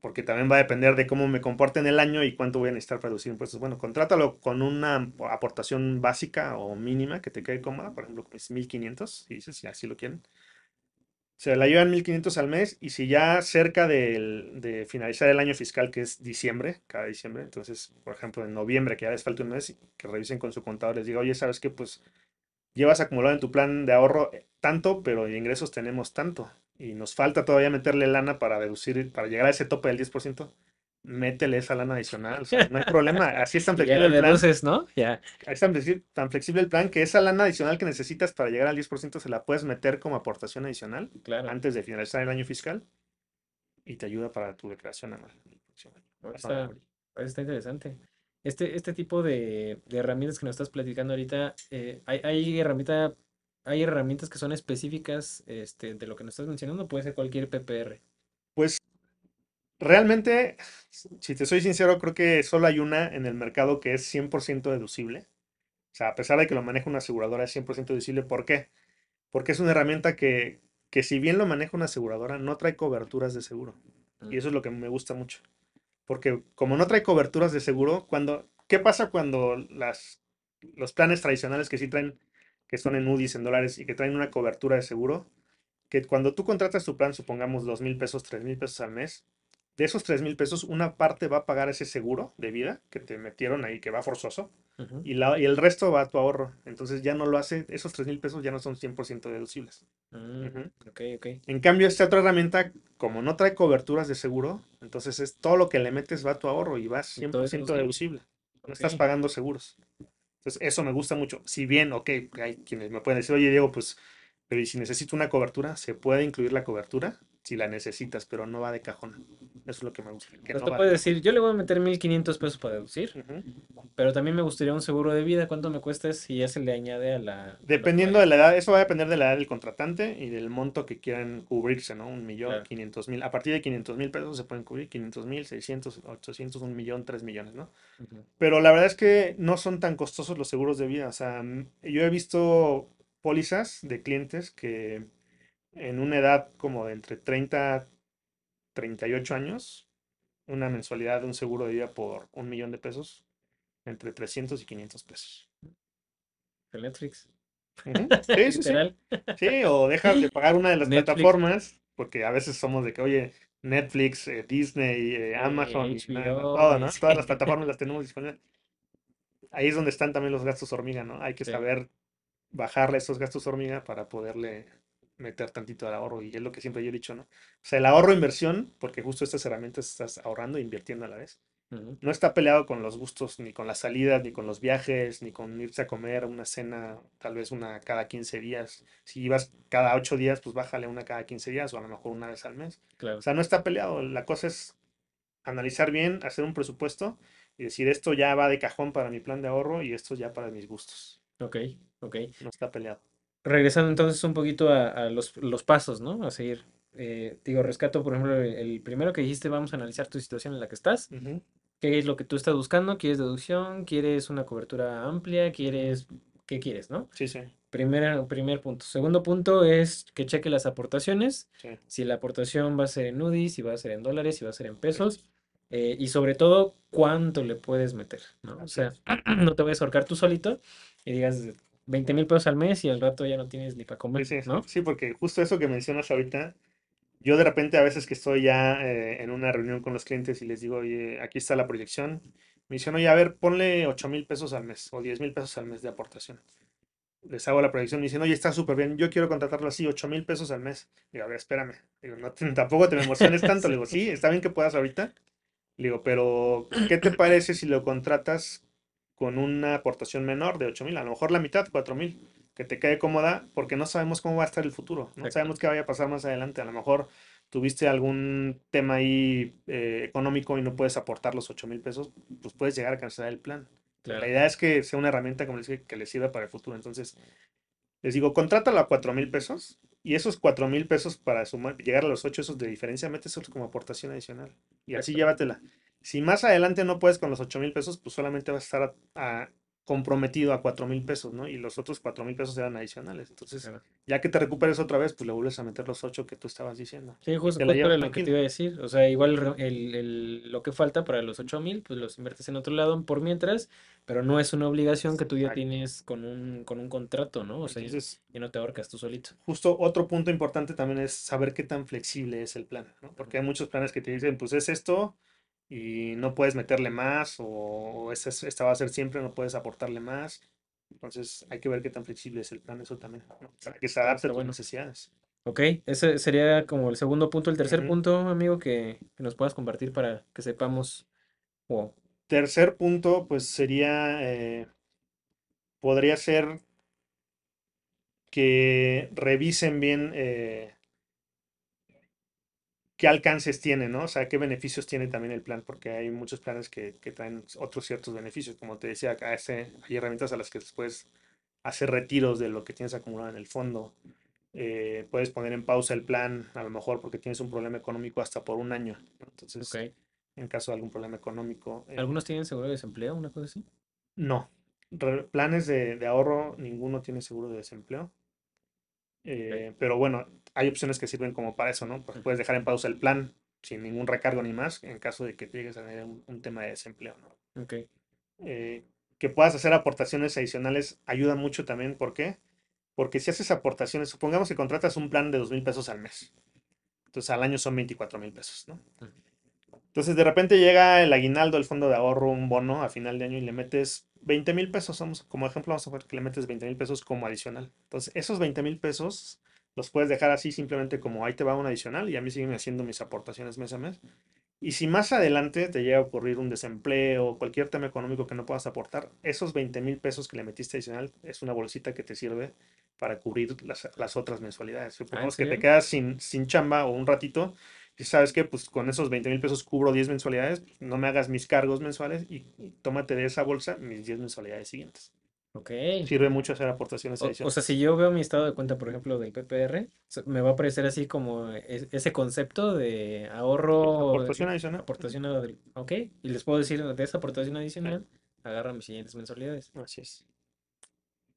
Porque también va a depender de cómo me comporte en el año y cuánto voy a necesitar para deducir impuestos. Bueno, contrátalo con una aportación básica o mínima que te quede cómoda, por ejemplo, es 1500, si dices, si así lo quieren. Se la llevan 1500 al mes y si ya cerca del- de finalizar el año fiscal, que es diciembre, cada diciembre, entonces, por ejemplo, en noviembre, que ya les falta un mes, que revisen con su contador, les diga, oye, ¿sabes qué? Pues llevas acumulado en tu plan de ahorro eh, tanto, pero de ingresos tenemos tanto. Y nos falta todavía meterle lana para deducir, para llegar a ese tope del 10%. Métele esa lana adicional. O sea, no hay problema. Así es tan flexible le el plan. deduces, ¿no? Ya. Es tan flexi- tan flexible el plan que esa lana adicional que necesitas para llegar al 10% se la puedes meter como aportación adicional Claro. antes de finalizar el año fiscal y te ayuda para tu declaración anual. Está, está interesante. Este, este tipo de, de herramientas que nos estás platicando ahorita, eh, hay, hay herramienta, hay herramientas que son específicas este, de lo que nos estás mencionando, puede ser cualquier PPR. Pues realmente, si te soy sincero, creo que solo hay una en el mercado que es 100% deducible. O sea, a pesar de que lo maneja una aseguradora, es 100% deducible. ¿Por qué? Porque es una herramienta que, que si bien lo maneja una aseguradora, no trae coberturas de seguro. Y eso es lo que me gusta mucho. Porque como no trae coberturas de seguro, cuando, ¿qué pasa cuando las, los planes tradicionales que sí traen, que son en UDIs, en dólares y que traen una cobertura de seguro? Que cuando tú contratas tu plan, supongamos dos mil pesos, tres mil pesos al mes, de esos tres mil pesos, una parte va a pagar ese seguro de vida que te metieron ahí, que va forzoso, y, la, y el resto va a tu ahorro. Entonces ya no lo hace, esos tres mil pesos ya no son 100% deducibles. Mm, Ujú. Ok, ok. En cambio, esta otra herramienta, como no trae coberturas de seguro, entonces es todo lo que le metes va a tu ahorro y va Y todo es 100% deducible. No estás pagando seguros. Entonces, eso me gusta mucho. Si bien, ok, hay quienes me pueden decir, oye, Diego, pues, pero ¿y si necesito una cobertura? Se puede incluir la cobertura si la necesitas, pero no va de cajón. Eso es lo que me gusta. Que Pero no te va puedes decir, yo le voy a meter 1500 pesos para deducir, pero también me gustaría un seguro de vida. ¿Cuánto me cuesta si ya se le añade a la... Dependiendo de la edad, eso va a depender de la edad del contratante y del monto que quieran cubrirse, ¿no? Un millón, Claro. quinientos mil. A partir de quinientos mil pesos se pueden cubrir quinientos mil, seiscientos, ochocientos, un millón, tres millones, ¿no? Pero la verdad es que no son tan costosos los seguros de vida. O sea, yo he visto pólizas de clientes que en una edad como de entre 30 38 años, una mensualidad de un seguro de vida por un millón de pesos, entre 300 y 500 pesos. El Netflix. Sí, sí, sí. O dejas de pagar una de las Netflix. plataformas, porque a veces somos de que, oye, Netflix, eh, Disney, eh, Amazon. Todas las plataformas las tenemos disponibles. Ahí es donde están también los gastos hormiga, ¿no? Hay que saber bajarle esos gastos hormiga para poderle meter tantito al ahorro, y es lo que siempre yo he dicho, ¿no? O sea, el ahorro inversión, porque justo estas herramientas estás ahorrando e invirtiendo a la vez no está peleado con los gustos, ni con las salidas, ni con los viajes, ni con irse a comer una cena, tal vez una cada 15 días. Si ibas cada 8 días, pues bájale una cada 15 días o a lo mejor una vez al mes. O Claro. sea, no está peleado. La cosa es analizar bien, hacer un presupuesto y decir, esto ya va de cajón para mi plan de ahorro y esto ya para mis gustos. Ok, ok. No está peleado. Regresando entonces un poquito a, a los, los pasos, ¿no? A seguir. Eh, digo, rescato, por ejemplo, el, el primero que dijiste, vamos a analizar tu situación en la que estás. Ujú, ¿Qué es lo que tú estás buscando? ¿Quieres deducción? ¿Quieres una cobertura amplia? ¿Quieres... ¿Qué quieres, no? Sí, sí, Primer, primer punto. Segundo punto es que cheque las aportaciones. sí. Si la aportación va a ser en UDI, si va a ser en dólares, si va a ser en pesos. eh, y sobre todo, cuánto le puedes meter, ¿no? O Así sea, es. no te vayas a ahorcar tú solito y digas 20 mil pesos al mes y al rato ya no tienes ni para comer, sí, ¿no? sí, porque justo eso que mencionas ahorita, yo de repente a veces que estoy ya eh, en una reunión con los clientes y les digo, oye, aquí está la proyección, me dicen, oye, a ver, ponle 8 mil pesos al mes o 10 mil pesos al mes de aportación. Les hago la proyección, me dicen, oye, está súper bien, yo quiero contratarlo así, 8 mil pesos al mes. Digo, a ver, espérame. Digo, no, tampoco te me emociones tanto. Le digo, sí, está bien que puedas ahorita. Le digo, pero ¿qué te parece si lo contratas con una aportación menor de 8 mil? A lo mejor la mitad, 4 mil, que te quede cómoda, porque no sabemos cómo va a estar el futuro. No Exacto. sabemos qué vaya a pasar más adelante. A lo mejor tuviste algún tema ahí eh, económico y no puedes aportar los 8 mil pesos, pues puedes llegar a cancelar el plan. La idea es que sea una herramienta, como les dije, que les sirva para el futuro. Entonces, les digo, contrátalo a 4 mil pesos y esos 4 mil pesos para sumar, llegar a los 8 esos de diferencia, méteselos como aportación adicional. Y así Exacto. llévatela. Si más adelante no puedes con los 8 mil pesos, pues solamente vas a estar a- a- comprometido a 4 mil pesos, ¿no? Y los otros 4 mil pesos eran adicionales. Entonces, Claro. ya que te recuperes otra vez, pues le vuelves a meter los 8 que tú estabas diciendo. Sí, justo, Te lo que te iba a decir. O sea, igual el, el- lo que falta para los 8 mil, pues los inviertes en otro lado por mientras, pero no es una obligación que tú ya tienes con un, con un contrato, ¿no? O sea, Entonces, y no te ahorcas tú solito. justo otro punto importante también es saber qué tan flexible es el plan, ¿no? Porque hay muchos planes que te dicen, pues es esto y no puedes meterle más o, esta, es- esta va a ser siempre, no puedes aportarle más. Entonces hay que ver qué tan flexible es el plan, eso también, ¿no? Para que se adapte a tus bueno. necesidades. Ok, ese sería como el segundo punto. El tercer punto, amigo, que, que nos puedas compartir para que sepamos. o Tercer punto, pues sería, eh, podría ser que revisen bien eh, qué alcances tiene, ¿no? O sea, qué beneficios tiene también el plan, porque hay muchos planes que, que traen otros ciertos beneficios. Como te decía, acá hay herramientas a las que después hacer retiros de lo que tienes acumulado en el fondo. Eh, puedes poner en pausa el plan, a lo mejor porque tienes un problema económico hasta por un año. Entonces, en caso de algún problema económico. eh, ¿Algunos tienen seguro de desempleo, una cosa así? no. Re- planes de, de ahorro, ninguno tiene seguro de desempleo. Eh, pero bueno, hay opciones que sirven como para eso, ¿no? Pues puedes dejar en pausa el plan sin ningún recargo ni más en caso de que llegues a tener un, un tema de desempleo, ¿no? Ok. Eh, que puedas hacer aportaciones adicionales ayuda mucho también. ¿Por qué? Porque si haces aportaciones, supongamos que contratas un plan de dos mil pesos al mes. Entonces al año son 24 mil pesos, ¿no? Ujú. Entonces de repente llega el aguinaldo, el fondo de ahorro, un bono a final de año y le metes 20 mil pesos. Vamos, como ejemplo, vamos a ver que le metes 20 mil pesos como adicional. Entonces esos 20 mil pesos los puedes dejar así simplemente como ahí te va un adicional y a mí siguen haciendo mis aportaciones mes a mes. Y si más adelante te llega a ocurrir un desempleo cualquier tema económico que no puedas aportar, esos 20 mil pesos que le metiste adicional es una bolsita que te sirve para cubrir las, las otras mensualidades. Supongamos que te quedas sin, sin chamba o un ratito sabes que pues con esos 20 mil pesos cubro 10 mensualidades, no me hagas mis cargos mensuales y, y tómate de esa bolsa mis 10 mensualidades siguientes. Ok. Sirve mucho hacer aportaciones O, o adicionales. sea, si yo veo mi estado de cuenta, por ejemplo, del PPR, me va a aparecer así como es- ese concepto de ahorro, Aportación adicional. aportación a del- Ok. Y les puedo decir de esa aportación adicional, agarra mis siguientes mensualidades. Así es.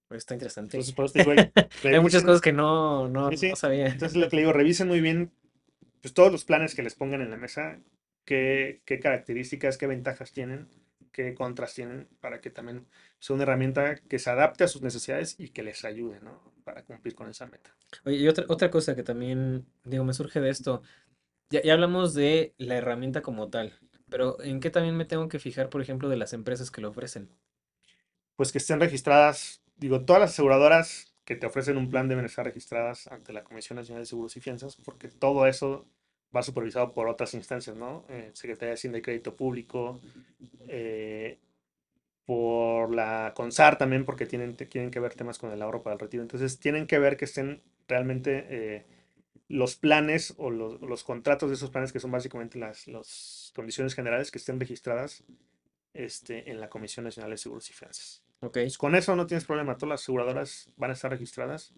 Pues está interesante. Entonces, por eso te digo, ahí, Hay muchas cosas que no, no, Sí, sí. no sabía. Entonces lo que le digo, revisen muy bien pues, todos los planes que les pongan en la mesa, qué, qué características, qué ventajas tienen, qué contras tienen, para que también sea una herramienta que se adapte a sus necesidades y que les ayude, ¿no? Para cumplir con esa meta. Oye, y otra, otra cosa que también, digo, me surge de esto, ya, ya hablamos de la herramienta como tal, pero ¿en qué también me tengo que fijar, por ejemplo, de las empresas que lo ofrecen? Pues que estén registradas, digo, todas las aseguradoras que te ofrecen un plan deben estar registradas ante la Comisión Nacional de Seguros y Fianzas, porque todo eso va supervisado por otras instancias, ¿no? Eh, Secretaría de Hacienda y Crédito Público, eh, por la CONSAR también, porque tienen, tienen que ver temas con el ahorro para el retiro. Entonces, tienen que ver que estén realmente eh, los planes o los, los contratos de esos planes, que son básicamente las, las condiciones generales, que estén registradas este, en la Comisión Nacional de Seguros y Fianzas. Ok, con eso no tienes problema, todas las aseguradoras van a estar registradas.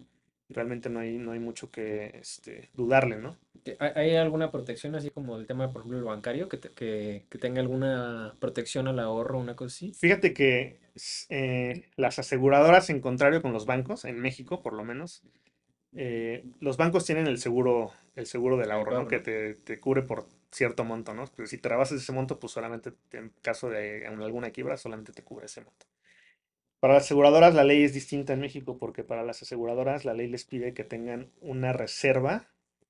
y Realmente no hay, no hay mucho que este, dudarle, ¿no? ¿que ¿hay alguna protección así como el tema, por ejemplo, el bancario, que, te- que, que tenga alguna protección al ahorro, una cosa así? Fíjate que eh, las aseguradoras, en contrario con los bancos, en México por lo menos, eh, los bancos tienen el seguro, el seguro del El ahorro, ¿no? Que te, te cubre por cierto monto, ¿no? Pero si te rebasas ese monto, pues solamente te- en caso de alguna quiebra, solamente te cubre ese monto. Para las aseguradoras la ley es distinta en México porque para las aseguradoras la ley les pide que tengan una reserva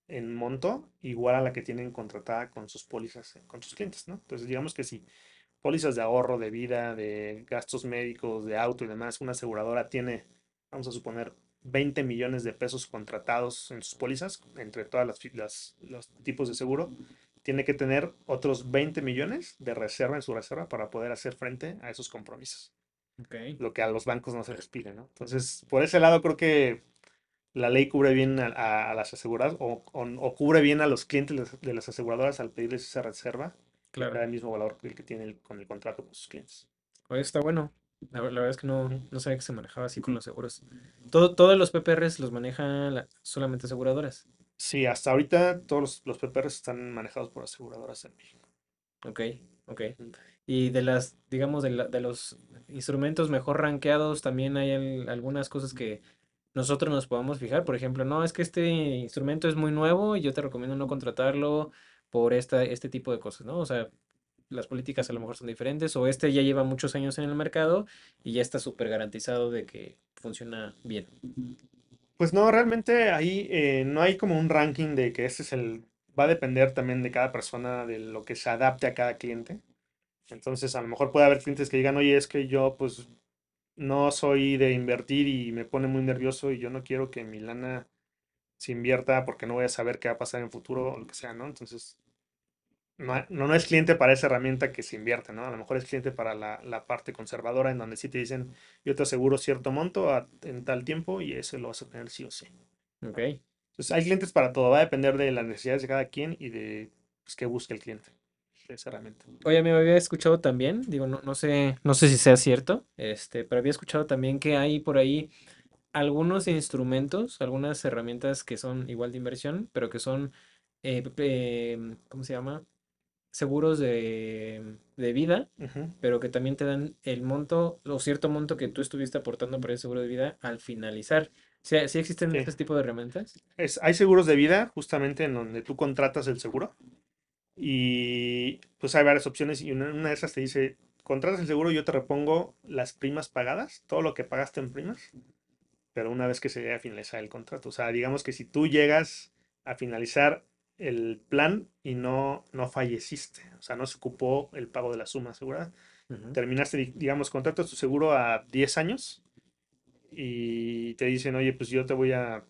en monto igual a la que tienen contratada con sus pólizas, con sus clientes, ¿no? Entonces digamos que si pólizas de ahorro, de vida, de gastos médicos, de auto y demás, una aseguradora tiene, vamos a suponer, 20 millones de pesos contratados en sus pólizas, entre todas las- los tipos de seguro, tiene que tener otros 20 millones de reserva en su reserva para poder hacer frente a esos compromisos Lo que a los bancos no se les pide, ¿no? Entonces, por ese lado creo que la ley cubre bien a, a- a las aseguradoras o, o- o cubre bien a los clientes de las- aseguradoras al pedirles esa reserva, que Claro. da el mismo valor que el que tiene el- con el contrato con sus clientes. Oye, está bueno. La, ver- la verdad es que no, no sabía que se manejaba así con los seguros. Todo, todos los PPRs los manejan la- solamente aseguradoras. Sí, hasta ahorita todos los, los PPRs están manejados por aseguradoras en México. Ok, ok. Y de las, digamos, de, la- de los instrumentos mejor rankeados, también hay al- algunas cosas que nosotros nos podamos fijar. Por ejemplo, no, es que este instrumento es muy nuevo y yo te recomiendo no contratarlo por esta, este tipo de cosas, ¿no? O sea, las políticas a lo mejor son diferentes, o este ya lleva muchos años en el mercado y ya está súper garantizado de que funciona bien. Pues no, realmente ahí eh, no hay como un ranking de que ese es el... Va a depender también de cada persona, de lo que se adapte a cada cliente. Entonces, a lo mejor puede haber clientes que digan, oye, es que yo pues no soy de invertir y me pone muy nervioso y yo no quiero que mi lana se invierta porque no voy a saber qué va a pasar en el futuro o lo que sea, ¿no? Entonces, no, no es cliente para esa herramienta que se invierte, ¿no? A lo mejor es cliente para la, la parte conservadora en donde sí te dicen, yo te aseguro cierto monto a- en tal tiempo y eso lo vas a tener sí o sí. Ok. Entonces, hay clientes para todo, va a depender de las necesidades de cada quien y de pues, qué busca el cliente de esa herramienta. Oye, me había escuchado también, digo, no, no sé, no sé si sea cierto, este, pero había escuchado también que hay por ahí algunos instrumentos, algunas herramientas que son igual de inversión, pero que son, eh, em, ¿cómo se llama? Seguros de, de vida, pero que también te dan el monto o cierto monto que tú estuviste aportando para el seguro de vida al finalizar. ¿Sí, sí existen Sí. este tipo de herramientas? Es, hay seguros de vida justamente en donde tú contratas el seguro y pues hay varias opciones y una, una de esas te dice, contratas el seguro y yo te repongo las primas pagadas, todo lo que pagaste en primas, pero una vez que se llegue a finalizar el contrato. O sea, digamos que si tú llegas a finalizar el plan y no, no falleciste, o sea, no se ocupó el pago de la suma asegurada, terminaste, di- digamos, contratas tu seguro a 10 años y te dicen, oye, pues yo te voy a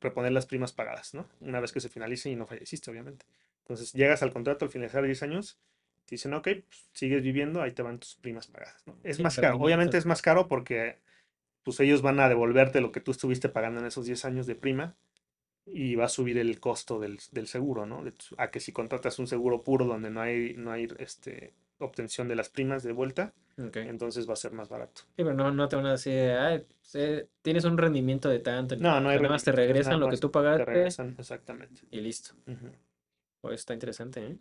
reponer las primas pagadas, ¿no? Una vez que se finalice y no falleciste, obviamente. Entonces llegas al contrato al finalizar 10 años, te dicen, ok, pues, sigues viviendo, ahí te van tus primas pagadas, ¿no? Es Sí, más caro, obviamente es más caro porque pues ellos van a devolverte lo que tú estuviste pagando en esos 10 años de prima y va a subir el costo del, del seguro, ¿no? A que si contratas un seguro puro donde no hay, no hay este, obtención de las primas de vuelta, Ok. entonces va a ser más barato. Sí, pero no, no te van a decir, "Ay, pues, eh, tienes un rendimiento de tanto. No, nada". no hay nada más te regresan lo que tú te pagaste regresan, exactamente. y listo. Ujú, Pues está interesante, ¿eh?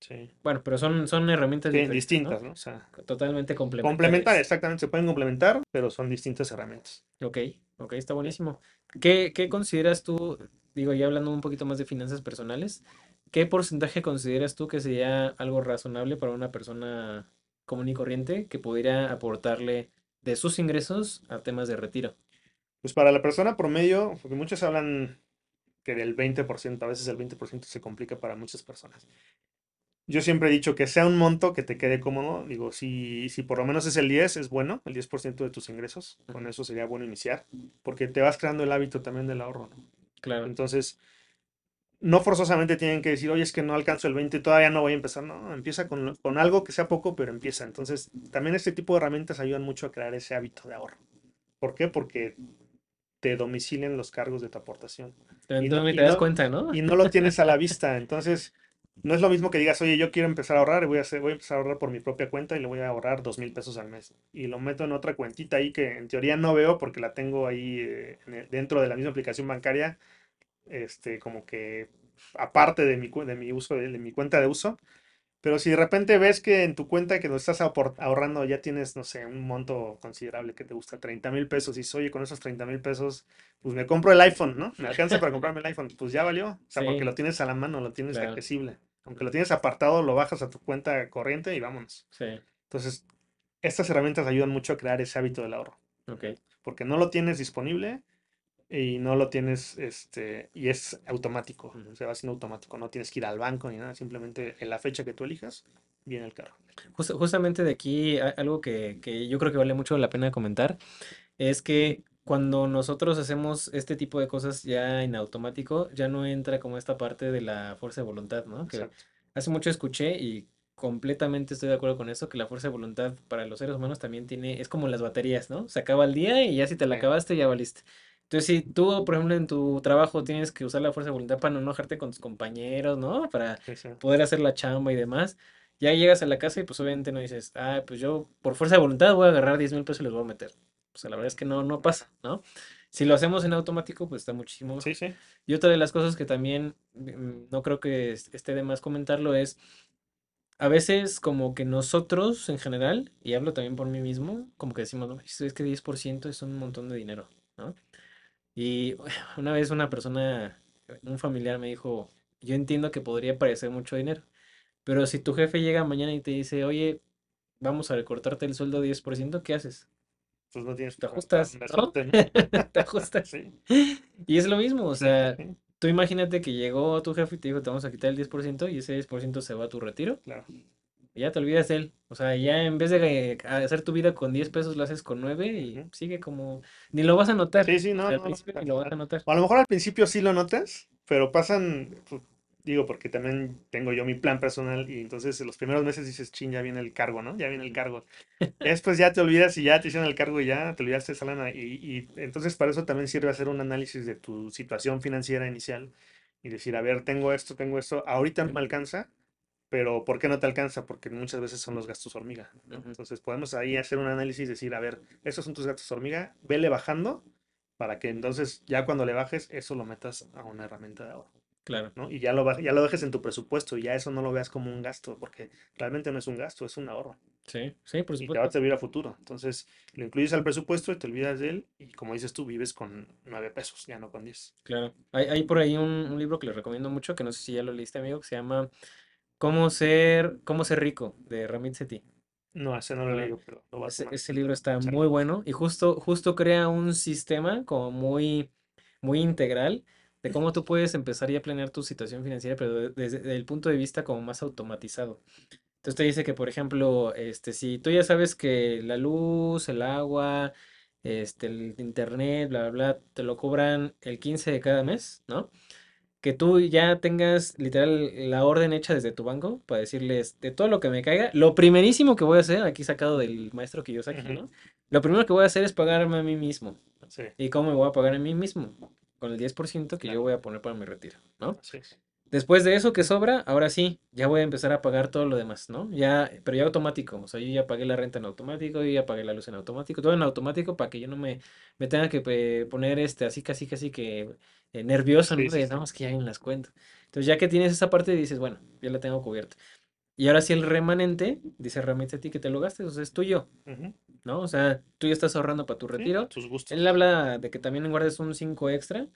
Sí. Bueno, pero son, son herramientas Sí, distintas, ¿no? ¿no? O sea, Totalmente complementar, complementarias. exactamente, se pueden complementar, pero son distintas herramientas. Ok, ok, está buenísimo. ¿Qué, qué consideras tú, digo, ya hablando un poquito más de finanzas personales, qué porcentaje consideras tú que sería algo razonable para una persona común y corriente que pudiera aportarle de sus ingresos a temas de retiro? Pues para la persona promedio, porque muchos hablan que del 20%, a veces el 20% se complica para muchas personas. Yo siempre he dicho que sea un monto que te quede cómodo. Digo, si, si por lo menos es el 10, es bueno, el 10% de tus ingresos. Con eso sería bueno iniciar, porque te vas creando el hábito también del ahorro, ¿no? Claro, Entonces, no forzosamente tienen que decir, oye, es que no alcanzo el 20, todavía no voy a empezar. No, empieza con, con algo que sea poco, pero empieza. Entonces, también este tipo de herramientas ayudan mucho a crear ese hábito de ahorro. ¿Por qué? Porque te domicilian los cargos de tu aportación pero y no, y te das no- cuenta, ¿no? y no lo tienes a la vista. Entonces, no es lo mismo que digas, oye, yo quiero empezar a ahorrar y voy a, hacer, voy a empezar a ahorrar por mi propia cuenta y le voy a ahorrar dos mil pesos al mes. Y lo meto en otra cuentita ahí que en teoría no veo porque la tengo ahí eh, dentro de la misma aplicación bancaria, este, como que aparte de mi, de mi uso, de, de mi cuenta de uso. Pero si de repente ves que en tu cuenta que lo estás ahorrando ya tienes, no sé, un monto considerable que te gusta, 30 mil pesos, y dices, oye, con esos 30 mil pesos, pues me compro el iPhone, ¿no? Me alcanza para comprarme el iPhone, pues ya valió. O sea, porque lo tienes a la mano, lo tienes claro, accesible. Aunque lo tienes apartado, lo bajas a tu cuenta corriente y vámonos. sí, Entonces, estas herramientas ayudan mucho a crear ese hábito del ahorro, ok. porque no lo tienes disponible y no lo tienes, este, y es automático, se va haciendo automático, no tienes que ir al banco ni nada, simplemente en la fecha que tú elijas, viene el carro. Jus- justamente de aquí algo que, que yo creo que vale mucho la pena comentar es que cuando nosotros hacemos este tipo de cosas ya en automático, ya no entra como esta parte de la fuerza de voluntad, ¿no? Que Exacto. hace mucho escuché y completamente estoy de acuerdo con eso, que la fuerza de voluntad para los seres humanos también tiene, es como las baterías, ¿no? Se acaba el día y ya si te la acabaste ya valiste. Entonces, si tú, por ejemplo, en tu trabajo tienes que usar la fuerza de voluntad para no enojarte con tus compañeros, ¿no? Para sí, sí. poder hacer la chamba y demás. Ya llegas a la casa y pues obviamente no dices, ah, pues yo por fuerza de voluntad voy a agarrar 10 mil pesos y los voy a meter. O sea, la verdad es que no, no pasa, ¿no? Si lo hacemos en automático, pues está muchísimo mejor. Sí, sí. Y otra de las cosas que también mm, no creo que es- esté de más comentarlo es, a veces como que nosotros en general, y hablo también por mí mismo, como que decimos, no, es que 10% es un montón de dinero, ¿no? Y una vez una persona, un familiar me dijo, yo entiendo que podría parecer mucho dinero, pero si tu jefe llega mañana y te dice, oye, vamos a recortarte el sueldo 10%, ¿qué haces? Pues no tienes Te que gastar ajustas, ¿no? Te ajustas. Sí, Y es lo mismo, o sea, sí, tú imagínate que llegó tu jefe y te dijo, te vamos a quitar el 10% y ese 10% se va a tu retiro claro. Y ya te olvidas de él. O sea, ya en vez de eh, hacer tu vida con 10 pesos, lo haces con 9 y sigue como... Ni lo vas a notar. Sí, sí, O no, sea, no, no, principio no, ni lo vas a no. notar. O a lo mejor al principio sí lo notas, pero pasan, pues, digo, porque también tengo yo mi plan personal y entonces en los primeros meses dices, chin, ya viene el cargo, ¿no? Ya viene el cargo. Después ya te olvidas y ya te hicieron el cargo y ya te olvidaste esa lana. Y, y entonces para eso también sirve hacer un análisis de tu situación financiera inicial y decir, a ver, tengo esto, tengo esto, ahorita me alcanza, pero ¿por qué no te alcanza? Porque muchas veces son los gastos hormiga. Entonces podemos ahí hacer un análisis y decir, a ver, estos son tus gastos hormiga, vele bajando para que entonces ya cuando le bajes, eso lo metas a una herramienta de ahorro. Claro. ¿no? Y ya lo, ya lo dejes en tu presupuesto y ya eso no lo veas como un gasto, porque realmente no es un gasto, es un ahorro. Sí, sí, por Y te va a servir a futuro. Entonces, lo incluyes al presupuesto y te olvidas de él. Y como dices tú, vives con nueve pesos, ya no con diez. Claro. Hay, hay por ahí un, un libro que les recomiendo mucho, que no sé si ya lo leíste, amigo, que se llama Cómo ser, cómo ser rico, de Ramit Sethi. No, ese no lo he leído, pero lo Ese, ese libro está muy bueno y justo, justo crea un sistema como muy, muy integral de cómo tú puedes empezar ya a planear tu situación financiera, pero de- desde, desde el punto de vista como más automatizado. Entonces te dice que, por ejemplo, este, si tú ya sabes que la luz, el agua, este, el internet, bla, bla, bla, te lo cobran el 15 de cada mes, ¿no? Que tú ya tengas literal la orden hecha desde tu banco para decirles de todo lo que me caiga, lo primerísimo que voy a hacer, aquí sacado del maestro Kiyosaki, Ujú. ¿no? Lo primero que voy a hacer es pagarme a mí mismo. Sí, ¿Y cómo me voy a pagar a mí mismo? Con el 10% que yo voy a poner para mi retiro, ¿no? es. Después de eso que sobra, ahora sí, ya voy a empezar a pagar todo lo demás, ¿no? Ya, pero ya automático, o sea, yo ya pagué la renta en automático, yo ya pagué la luz en automático, todo en automático para que yo no me, me tenga que eh, poner este así casi casi que eh, nervioso, ¿no? sí, De, no, es que ya en las cuentas. Entonces ya que tienes esa parte dices, bueno, ya la tengo cubierta. Y ahora sí el remanente, dice realmente a ti que te lo gastes, o sea, es tuyo. ¿no? O sea, tú ya estás ahorrando para tu Sí, retiro. tus gustos. Él habla de que también guardes un 5 extra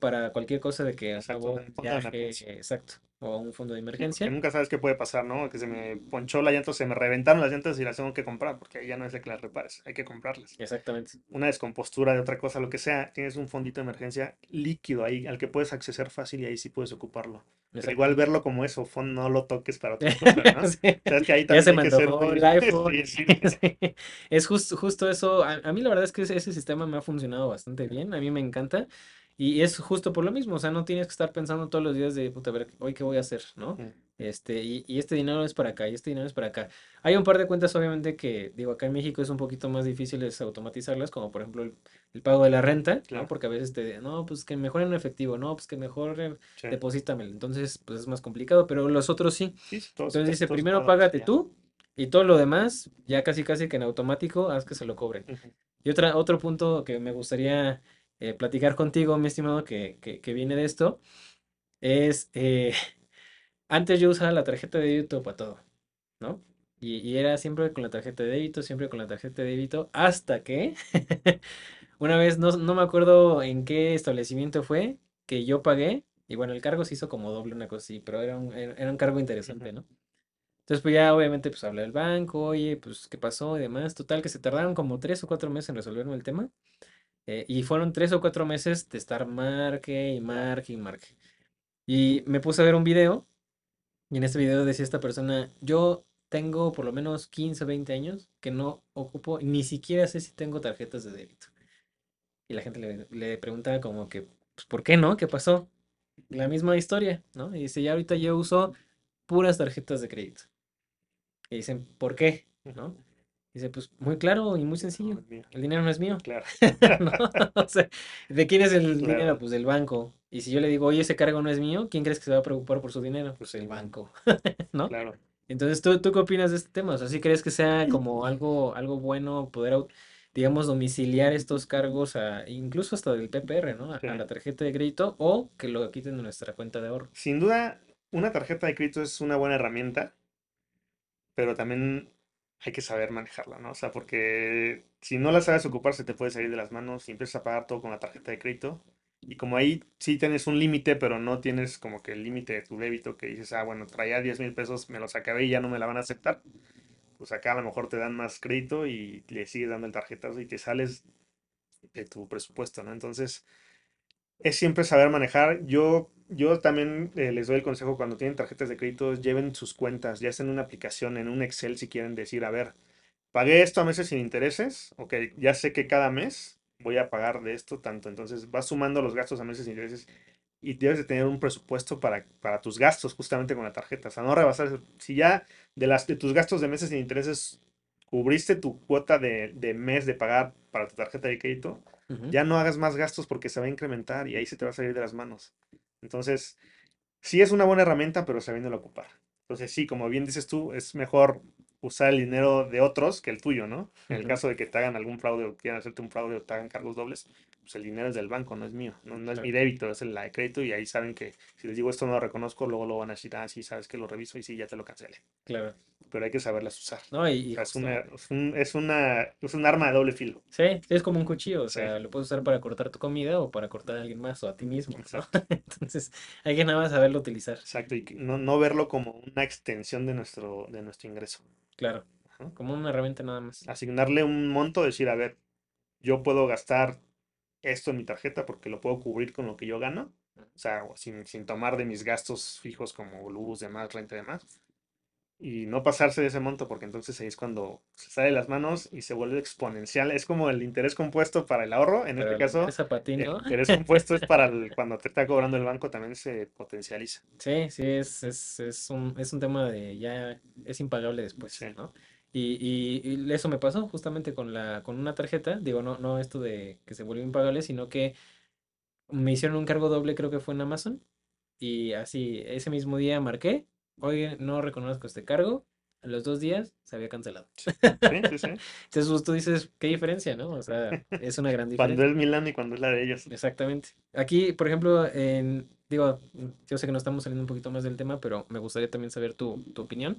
para cualquier cosa de que Exacto, un viaje, exacto, o un fondo de Sí, emergencia. nunca sabes qué puede pasar, ¿no? Que se me ponchó la llanta, o se me reventaron las llantas y las tengo que comprar, porque ya no es de que las repares, hay que comprarlas. Exactamente. Una descompostura de otra cosa, lo que sea, tienes un fondito de emergencia líquido ahí, al que puedes acceder fácil y ahí sí puedes ocuparlo. Pero igual verlo como eso, fondo, no lo toques para otra cosa, ¿no? Sí. Ya se me antojó el iPhone. Sí, sí. Es justo, justo eso. A, a mí la verdad es que ese, ese sistema me ha funcionado bastante bien. A mí me encanta. Y es justo por lo mismo. O sea, no tienes que estar pensando todos los días de, puta, a ver, hoy qué voy a hacer, ¿no? Este, y, y este dinero es para acá, y este dinero es para acá. Hay un par de cuentas, obviamente, que, digo, acá en México es un poquito más difícil es automatizarlas, como por ejemplo el, el pago de la renta, ¿no? Claro. Porque a veces te, no, pues que mejor en efectivo, no, pues que mejor eh, sí. deposítamelo. Entonces, pues es más complicado, pero los otros sí. Sí, sí, todos- Entonces dice, primero págate ya. tú y todo lo demás, ya casi casi que en automático, haz que se lo cobren. Y otra, otro punto que me gustaría eh, platicar contigo, mi estimado, que, que, que viene de esto, es, eh, antes yo usaba la tarjeta de débito para todo, ¿no? Y, y era siempre con la tarjeta de débito, siempre con la tarjeta de débito, hasta que una vez, no, no me acuerdo en qué establecimiento fue, que yo pagué, y bueno, el cargo se hizo como doble, una cosa así, pero era un, era un cargo interesante. ¿no? Entonces, pues ya obviamente, pues hablé al banco, oye, pues qué pasó y demás. Total, que se tardaron como tres o cuatro meses en resolverme el tema. Eh, y fueron tres o cuatro meses de estar marque y marque y marque. Y me puse a ver un video, y en este video decía esta persona, yo tengo por lo menos 15 o 20 años que no ocupo, ni siquiera sé si tengo tarjetas de débito. Y la gente le, le preguntaba como que, pues, ¿por qué no? ¿Qué pasó? La misma historia, ¿no? Y dice, ya ahorita yo uso puras tarjetas de crédito. Y dicen, ¿por qué? ¿No? Dice, pues muy claro y muy sencillo. El dinero no es mío. Claro. ¿no? O sea, ¿de quién es el Claro. dinero? Pues del banco. Y si yo le digo, oye, ese cargo no es mío, ¿quién crees que se va a preocupar por su dinero? Pues el banco, ¿no? Claro. Entonces, ¿tú, tú qué opinas de este tema? O sea, ¿sí crees que sea como algo, algo bueno poder, digamos, domiciliar estos cargos a, incluso hasta del PPR, ¿no? A, Sí. a la tarjeta de crédito o que lo quiten de nuestra cuenta de ahorro. Sin duda, una tarjeta de crédito es una buena herramienta, pero también hay que saber manejarla, ¿no? O sea, porque si no la sabes ocupar, se te puede salir de las manos y empiezas a pagar todo con la tarjeta de crédito. Y como ahí sí tienes un límite, pero no tienes como que el límite de tu débito que dices, ah, bueno, traía 10 mil pesos, me los acabé y ya no me la van a aceptar. Pues acá a lo mejor te dan más crédito y le sigues dando el tarjetazo y te sales de tu presupuesto, ¿no? Entonces, es siempre saber manejar. Yo, yo también eh, les doy el consejo cuando tienen tarjetas de crédito, lleven sus cuentas, ya sea en una aplicación, en un Excel, si quieren decir, a ver, pagué esto a meses sin intereses, ok, ya sé que cada mes voy a pagar de esto tanto, entonces vas sumando los gastos a meses sin intereses y debes de tener un presupuesto para, para tus gastos justamente con la tarjeta, o sea, no rebasar, si ya de, las, de tus gastos de meses sin intereses cubriste tu cuota de, de mes de pagar para tu tarjeta de crédito, ya no hagas más gastos porque se va a incrementar y ahí se te va a salir de las manos. Entonces, sí es una buena herramienta, pero sabiéndola ocupar. Entonces, sí, como bien dices tú, es mejor usar el dinero de otros que el tuyo, ¿no? En el caso de que te hagan algún fraude o quieran hacerte un fraude o te hagan cargos dobles, pues, el dinero es del banco, no es mío, no, no es Claro. mi débito, es el la de crédito y ahí saben que si les digo esto no lo reconozco, luego lo van a decir, ah, sí, sabes que lo reviso y sí, ya te lo cancelé. Claro. Pero hay que saberlas usar. No, y, O y sea, es, una, es, un, es, una, es un arma de doble filo. Sí, es como un cuchillo, o Sí. sea, lo puedes usar para cortar tu comida o para cortar a alguien más o a ti mismo. Entonces, hay que nada más saberlo utilizar. Exacto, y no, no verlo como una extensión de nuestro, de nuestro ingreso. Claro, como una herramienta nada más. Asignarle un monto, decir, a ver, yo puedo gastar esto en mi tarjeta porque lo puedo cubrir con lo que yo gano. O sea, sin, sin tomar de mis gastos fijos como luz, demás, renta y demás. Y no pasarse de ese monto porque entonces ahí es cuando se sale de las manos y se vuelve exponencial. Es como el interés compuesto para el ahorro. En Pero este caso, el interés compuesto es para el- cuando te está cobrando el banco también se potencializa. Sí, sí, es, es, es un, es un tema de ya es impagable después, Sí. ¿no? Y, y, y eso me pasó justamente con la, con una tarjeta, digo, no, no esto de que se volvió impagable, sino que me hicieron un cargo doble, creo que fue en Amazon, y así, ese mismo día marqué, oye, no reconozco este cargo, a los dos días se había cancelado. Sí, sí, sí. Entonces pues, tú dices, ¿qué diferencia, no? O sea, es una gran Cuando diferencia. es Milán y cuando es la de ellos. Exactamente. Aquí, por ejemplo, en, digo, yo sé que no estamos saliendo un poquito más del tema, pero me gustaría también saber tu, tu opinión.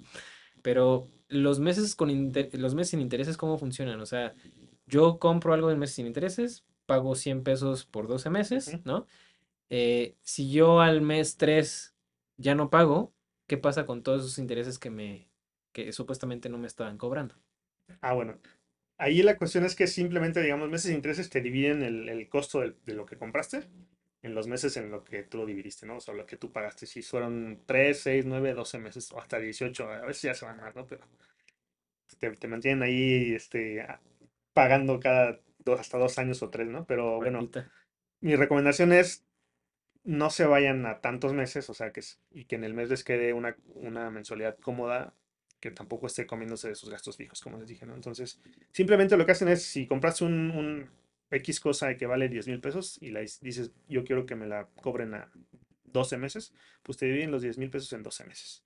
Pero los meses con inter- los meses sin intereses, ¿cómo funcionan? O sea, yo compro algo en meses sin intereses, pago 100 pesos por 12 meses. ¿no? Eh, si yo al mes 3 ya no pago, ¿qué pasa con todos esos intereses que me, que supuestamente no me estaban cobrando? Ah, bueno. Ahí la cuestión es que simplemente, digamos, meses de intereses te dividen el, el costo del- de, lo que compraste en los meses en lo que tú lo dividiste, ¿no? O sea, lo que tú pagaste. Si fueron 3, 6, 9, 12 meses o hasta 18, a veces ya se van más, ¿no? Pero te, te mantienen ahí este, pagando cada dos, hasta dos años o tres, ¿no? Pero bueno, mi recomendación es no se vayan a tantos meses, o sea, que, y que en el mes les quede una, una mensualidad cómoda, que tampoco esté comiéndose de sus gastos fijos, como les dije, ¿no? Entonces, simplemente lo que hacen es, si compraste un, un X cosa que vale 10 mil pesos y la dices, yo quiero que me la cobren a 12 meses, pues te dividen los 10 mil pesos en 12 meses.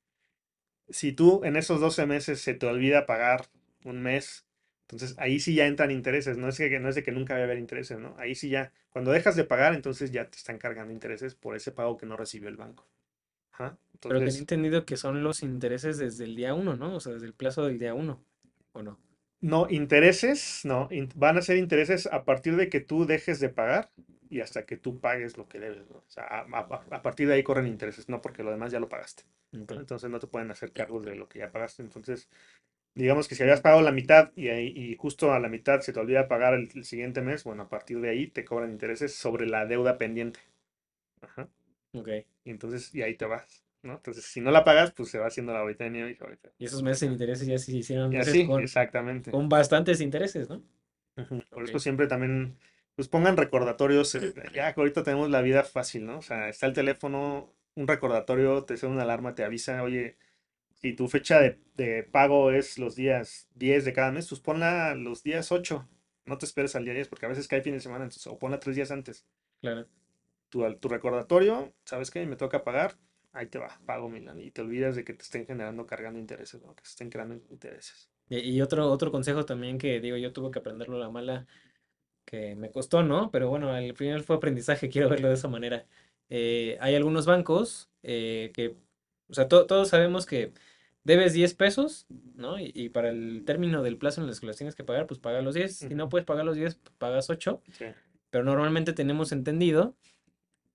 Si tú en esos 12 meses se te olvida pagar un mes, entonces ahí sí ya entran intereses, no es que no es de que nunca va a haber intereses, ¿no? Ahí sí ya, cuando dejas de pagar, entonces ya te están cargando intereses por ese pago que no recibió el banco. Ajá. Pero tenía Entonces, entendido que son los intereses desde el día uno, ¿no? O sea, desde el plazo del día uno, ¿o no? No, intereses, no, in- van a ser intereses a partir de que tú dejes de pagar y hasta que tú pagues lo que debes, ¿no? O sea, a, a- a partir de ahí corren intereses, no porque lo demás ya lo pagaste. Entonces no te pueden hacer cargos de lo que ya pagaste. Entonces, digamos que si habías pagado la mitad y, ahí, y justo a la mitad se te olvida pagar el, el siguiente mes, bueno, a partir de ahí te cobran intereses sobre la deuda pendiente. Ajá. Ok. Y entonces, y ahí te vas, ¿no? Entonces, si no la pagas, pues se va haciendo la bolita de nieve y ahorita. Y esos meses sin intereses ya se hicieron Y meses así, con, exactamente. con bastantes intereses, ¿no? Por eso siempre también, pues pongan recordatorios. eh, Ya que ahorita tenemos la vida fácil, ¿no? O sea, está el teléfono, un recordatorio, te suena una alarma, te avisa, oye, si tu fecha de, de pago es los días 10 de cada mes, pues ponla los días 8. No te esperes al día 10, porque a veces cae fin de semana, entonces, o ponla tres días antes. Claro. Tu, tu recordatorio, ¿sabes qué? Me toca pagar, ahí te va, pago Milan. Y te olvidas de que te estén generando, cargando intereses, ¿no? Que se estén creando intereses. Y, y otro, otro consejo también que digo, yo tuve que aprenderlo la mala, que me costó, ¿no? Pero bueno, al final fue aprendizaje, quiero verlo de esa manera. Eh, hay algunos bancos eh, que, o sea, to- todos sabemos que debes 10 pesos, ¿no? Y, y para el término del plazo en el que los tienes que pagar, pues paga los 10. Si no puedes pagar los 10, pagas 8. Sí. Pero normalmente tenemos entendido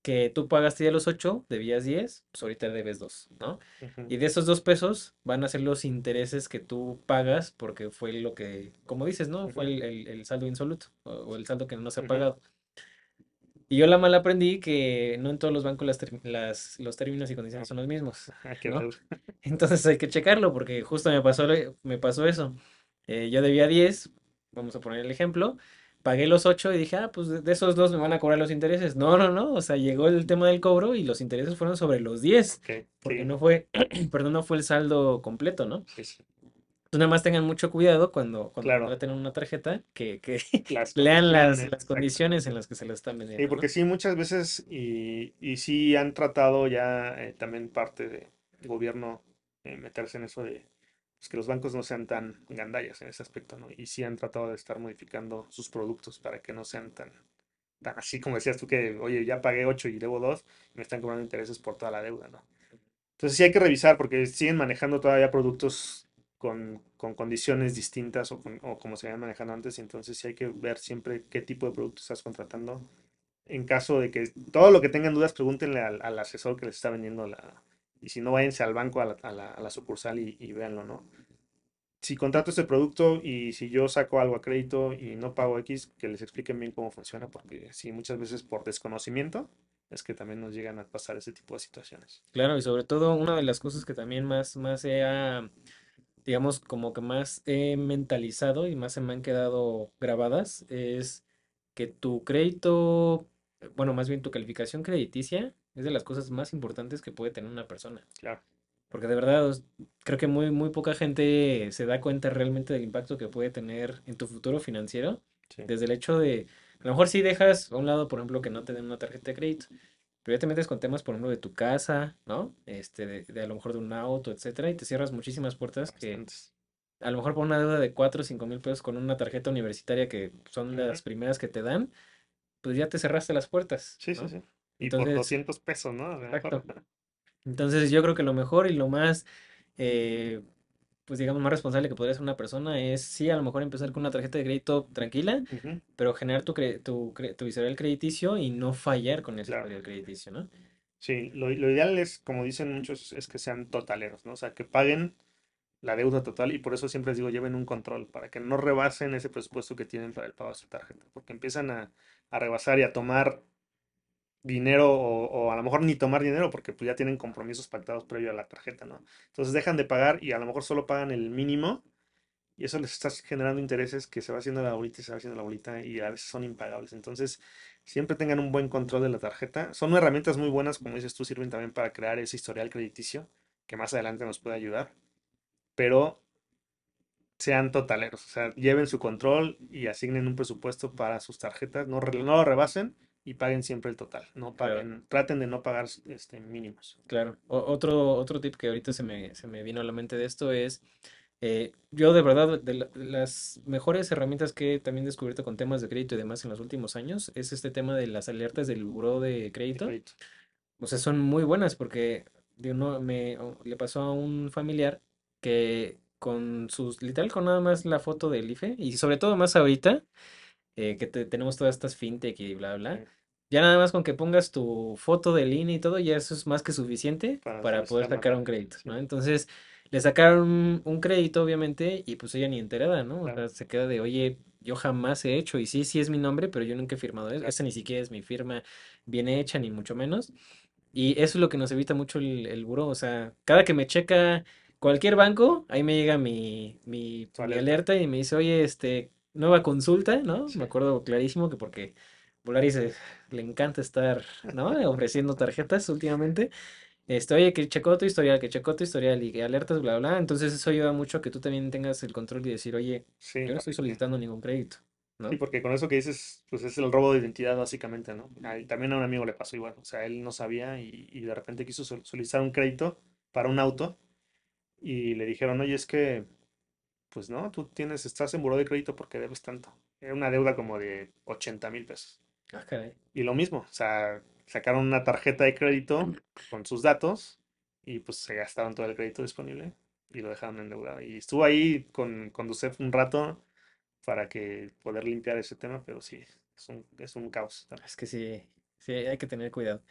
que tú pagaste ya los 8, debías 10, pues ahorita debes 2, ¿no? Ujú. Y de esos 2 pesos van a ser los intereses que tú pagas porque fue lo que, como dices, ¿no? Fue Ujú. el, el- el saldo insoluto o, o el saldo que no se ha pagado. Y yo la mal aprendí que no en todos los bancos las, las- los términos y condiciones son los mismos, ¿no? Entonces hay que checarlo porque justo me pasó, me pasó eso. Eh, yo debía 10, vamos a poner el ejemplo, pagué los 8 y dije, ah, pues de esos dos me van a cobrar los intereses. No, no, no, o sea, llegó el tema del cobro y los intereses fueron sobre los 10, Ok, porque sí, no fue, perdón, no fue el saldo completo, ¿no? sí, sí. Entonces nada más tengan mucho cuidado cuando, cuando Claro. contraten una tarjeta, que, que Las lean las, condiciones, las condiciones en las que se lo están vendiendo, Sí, ¿no? porque sí, muchas veces, y, y sí han tratado ya eh, también parte de- del gobierno eh, meterse en eso de pues, que los bancos no sean tan gandallas en ese aspecto, ¿no? Y sí han tratado de estar modificando sus productos para que no sean tan, tan así como decías tú que, oye, ya pagué 8 y debo 2, me están cobrando intereses por toda la deuda, ¿no? Entonces sí hay que revisar porque siguen manejando todavía productos con, con condiciones distintas o, con- o como se habían manejado antes, y entonces sí hay que ver siempre qué tipo de producto estás contratando. En caso de que todo lo que tengan dudas, pregúntenle al, al asesor que les está vendiendo la... Y si no, váyanse al banco, a la, a la- a la sucursal y, y véanlo, ¿no? Si contrato este producto y si yo saco algo a crédito y no pago X, que les expliquen bien cómo funciona, porque sí, muchas veces por desconocimiento es que también nos llegan a pasar ese tipo de situaciones. Claro, y sobre todo una de las cosas que también más, más he, ah, digamos, como que más he mentalizado y más se me han quedado grabadas es que tu crédito, bueno, más bien tu calificación crediticia es de las cosas más importantes que puede tener una persona. Claro, Porque de verdad, creo que muy, muy poca gente se da cuenta realmente del impacto que puede tener en tu futuro financiero. sí, Desde el hecho de, a lo mejor sí dejas a un lado, por ejemplo, que no te den una tarjeta de crédito, pero ya te metes con temas, por ejemplo, de tu casa, ¿no? Este, de, de a lo mejor de un auto, etcétera, y te cierras muchísimas puertas que a lo mejor por una deuda de 4 o 5 mil pesos con una tarjeta universitaria que son las primeras que te dan, pues ya te cerraste las puertas, Sí, sí, ¿no? Y por Entonces, 200 pesos, ¿no? Exacto. Entonces yo creo que lo mejor y lo más, eh, pues digamos, más responsable que podría ser una persona es, sí, a lo mejor empezar con una tarjeta de crédito tranquila, pero generar tu, cre- tu, cre- tu historial crediticio y no fallar con ese Claro. historial crediticio, ¿no? Sí, lo, lo ideal es, como dicen muchos, es que sean totaleros, ¿no? O sea, que paguen la deuda total y por eso siempre les digo, lleven un control para que no rebasen ese presupuesto que tienen para el pago de su tarjeta, porque empiezan a, a rebasar y a tomar dinero o, a lo mejor ni tomar dinero porque pues ya tienen compromisos pactados previo a la tarjeta, ¿no? Entonces dejan de pagar y a lo mejor solo pagan el mínimo y eso les está generando intereses que se va haciendo la bolita y se va haciendo la bolita y a veces son impagables. Entonces, siempre tengan un buen control de la tarjeta. Son herramientas muy buenas, como dices tú, sirven también para crear ese historial crediticio que más adelante nos puede ayudar, pero sean totaleros, o sea, lleven su control y asignen un presupuesto para sus tarjetas, no, no lo rebasen y paguen siempre el total, no Claro. paguen, traten de no pagar este, mínimos. Claro. O- otro, otro tip que ahorita se me, se me vino a la mente de esto es, eh, yo de verdad, de, la- de las mejores herramientas que he también descubierto con temas de crédito y demás en los últimos años es este tema de las alertas del buró de de crédito. O sea, son muy buenas porque digo, no, me, le pasó a un familiar que con sus, literal, con nada más la foto del IFE y sobre todo más ahorita eh, que te- tenemos todas estas fintech y bla, bla. Sí, Ya nada más con que pongas tu foto del INE y todo, ya eso es más que suficiente para para poder sacar un crédito, ¿no? Entonces, le sacaron un, crédito, obviamente, y pues ella ni enterada, ¿no? O claro, sea, se queda de, oye, yo jamás he hecho, y sí, sí es mi nombre, pero yo nunca he firmado eso. claro. Esa ni siquiera es mi firma bien hecha, ni mucho menos. Y eso es lo que nos evita mucho el, el buró. O sea, cada que me checa cualquier banco, ahí me llega mi, mi, alerta. alerta y me dice, oye, este, nueva consulta, ¿no? Sí, Me acuerdo clarísimo que porque Volaris eh, le encanta estar, ¿no? Ofreciendo tarjetas últimamente. Este, oye, que checó tu historial, que checó tu historial y que alertas, bla, bla. Entonces eso ayuda mucho a que tú también tengas el control y decir, oye, sí, yo no estoy solicitando ningún crédito, Sí, ¿no? porque con eso que dices, pues es el robo de identidad básicamente, ¿no? También a un amigo le pasó igual, o sea, él no sabía y, y de repente quiso sol- solicitar un crédito para un auto y le dijeron, oye, es que, pues no, tú tienes, estás en buró de crédito porque debes tanto. Era una deuda como de 80 mil pesos. Ah, caray. Y lo mismo, o sea, sacaron una tarjeta de crédito con sus datos y pues se gastaron todo el crédito disponible y lo dejaron endeudado. Y estuvo ahí con, con Ducef un rato para que poder limpiar ese tema, pero sí, es un, es un caos también. Es que sí, sí, hay que tener cuidado.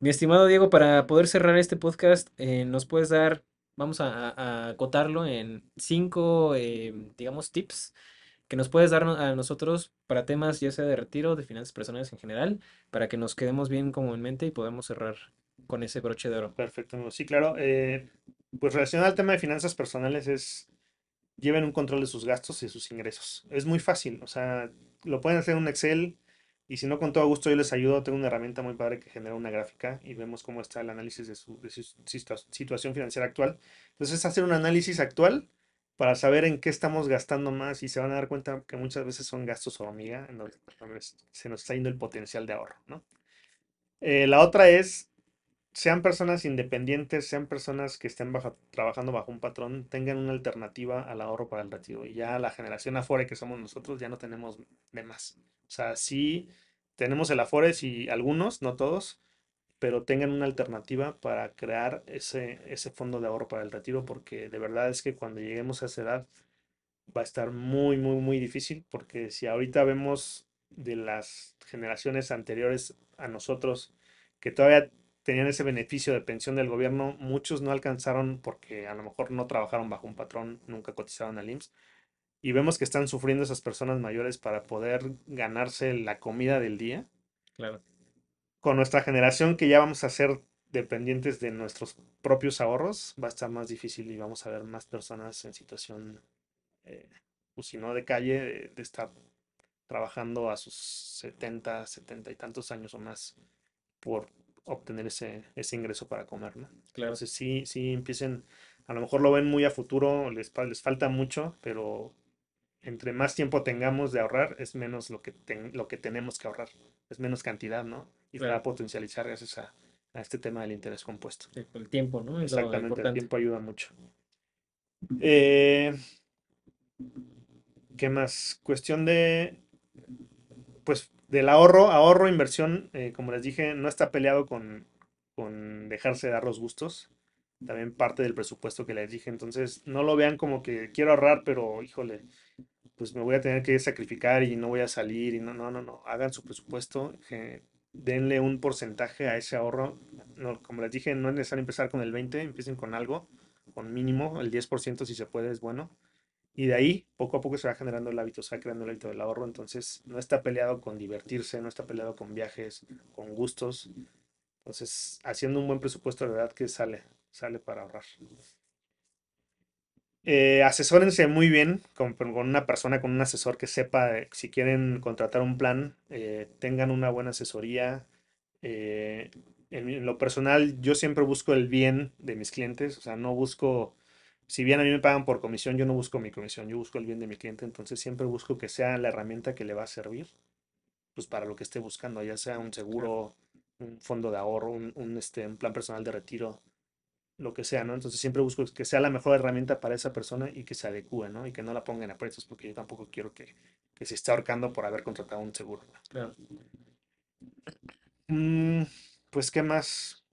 Mi estimado Diego, para poder cerrar este podcast, eh, nos puedes dar, vamos a, acotarlo en cinco, eh, digamos, tips que nos puedes dar a nosotros para temas ya sea de retiro, de finanzas personales en general, para que nos quedemos bien como en mente y podamos cerrar con ese broche de oro. Perfecto. Sí, claro. eh, pues relacionado al tema de finanzas personales es lleven un control de sus gastos y sus ingresos. Es muy fácil, o sea, lo pueden hacer en un Excel y si no, con todo gusto yo les ayudo. Tengo una herramienta muy padre que genera una gráfica y vemos cómo está el análisis de su, de su situa- situación financiera actual. Entonces, es hacer un análisis actual para saber en qué estamos gastando más y se van a dar cuenta que muchas veces son gastos hormiga en donde se nos está yendo el potencial de ahorro, ¿no? Eh, la otra es sean personas independientes, sean personas que estén bajo- trabajando bajo un patrón, tengan una alternativa al ahorro para el retiro. Y ya la generación afuera que somos nosotros ya no tenemos de más. O sea, sí tenemos el Afores y algunos, no todos, pero tengan una alternativa para crear ese, ese fondo de ahorro para el retiro, porque de verdad es que cuando lleguemos a esa edad va a estar muy, muy, muy difícil, porque si ahorita vemos de las generaciones anteriores a nosotros que todavía tenían ese beneficio de pensión del gobierno, muchos no alcanzaron porque a lo mejor no trabajaron bajo un patrón, nunca cotizaron al IMSS. Y vemos que están sufriendo esas personas mayores para poder ganarse la comida del día. Claro. Con nuestra generación que ya vamos a ser dependientes de nuestros propios ahorros, va a estar más difícil y vamos a ver más personas en situación, eh, pues si no de calle, de, de estar trabajando a sus 70, 70 y tantos años o más por obtener ese, ese ingreso para comer, ¿no? Claro. Entonces sí, sí empiecen, a lo mejor lo ven muy a futuro, les, les falta mucho, pero entre más tiempo tengamos de ahorrar, es menos lo que, ten- lo que tenemos que ahorrar, es menos cantidad, ¿no? Y se va a Claro. potencializar gracias a, a este tema del interés compuesto. Sí, El tiempo, ¿no? Es Exactamente, el tiempo ayuda mucho. Eh, ¿qué más? Cuestión de, pues, del ahorro, ahorro, inversión, eh, como les dije, no está peleado con, con dejarse dar los gustos. También parte del presupuesto que les dije. Entonces, no lo vean como que quiero ahorrar, pero híjole, pues me voy a tener que sacrificar y no voy a salir. Y no, no, no, no. Hagan su presupuesto, que denle un porcentaje a ese ahorro. No, como les dije, no es necesario empezar con el 20, empiecen con algo, con mínimo, el 10% si se puede es bueno. Y de ahí, poco a poco se va generando el hábito, se va creando el hábito del ahorro. Entonces, no está peleado con divertirse, no está peleado con viajes, con gustos. Entonces, haciendo un buen presupuesto, de verdad que sale, sale para ahorrar. Eh, asesórense muy bien con, con una persona, con un asesor que sepa, eh, si quieren contratar un plan, eh, tengan una buena asesoría. Eh, en, en lo personal, yo siempre busco el bien de mis clientes, o sea, no busco, si bien a mí me pagan por comisión, yo no busco mi comisión, yo busco el bien de mi cliente, entonces siempre busco que sea la herramienta que le va a servir, pues para lo que esté buscando, ya sea un seguro, un fondo de ahorro, un, un, este, un plan personal de retiro, lo que sea, ¿no? Entonces siempre busco que sea la mejor herramienta para esa persona y que se adecue, ¿no? Y que no la pongan a precios, porque yo tampoco quiero que, que se esté ahorcando por haber contratado un seguro. ¿no? Claro. Mm, pues, ¿qué más?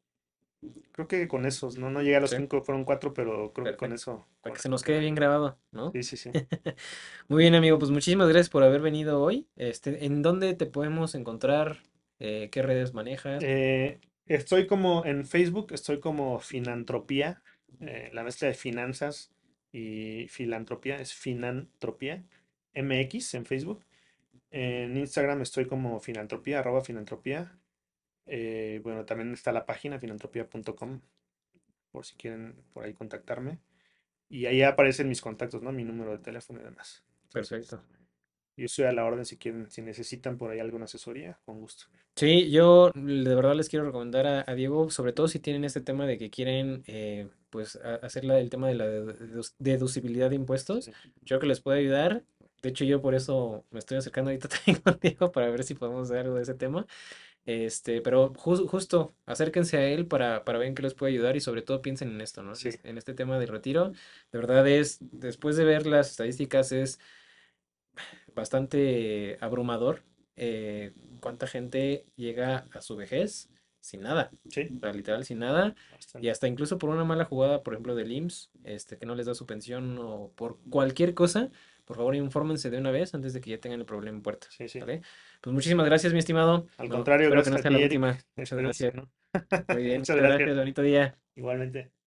Creo que con esos, ¿no? No llegué a los Sí, cinco, fueron cuatro, pero creo que con eso, Para que se nos quede bien grabado, ¿no? Sí, sí, sí. Muy bien, amigo, pues muchísimas gracias por haber venido hoy. Este, ¿en dónde te podemos encontrar? Eh, ¿qué redes manejas? Eh, estoy como en Facebook, estoy como Finantropía, eh, la mezcla de finanzas y filantropía es Finantropía MX en Facebook. En Instagram estoy como Finantropía, arroba Finantropía. Eh, bueno, también está la página finantropía.com por si quieren por ahí contactarme. Y ahí aparecen mis contactos, ¿no? Mi número de teléfono y demás. Perfecto. Yo estoy a la orden si quieren, si necesitan por ahí alguna asesoría, con gusto. Sí, yo de verdad les quiero recomendar a, a Diego, sobre todo si tienen este tema de que quieren eh, pues a- hacer la- el tema de la dedu- deducibilidad de impuestos, Sí, yo creo que les puede ayudar. De hecho, yo por eso me estoy acercando ahorita también contigo para ver si podemos hacer algo de ese tema. Este, pero jus- justo acérquense a él para, para ver en qué les puede ayudar y sobre todo piensen en esto, ¿no? sí, En este tema del retiro. De verdad es, después de ver las estadísticas, es bastante abrumador eh, cuánta gente llega a su vejez sin nada, sí, o sea, literal sin nada, y hasta incluso por una mala jugada, por ejemplo, del IMSS, este, que no les da su pensión o por cualquier cosa, por favor, infórmense de una vez antes de que ya tengan el problema en puerta, Sí, sí. ¿vale? Pues muchísimas gracias, mi estimado. Al No, contrario, espero que no sea la última. Muchas gracias. ¿no? Muy bien, Muchas muchas gracias, gracias. bonito día. Igualmente.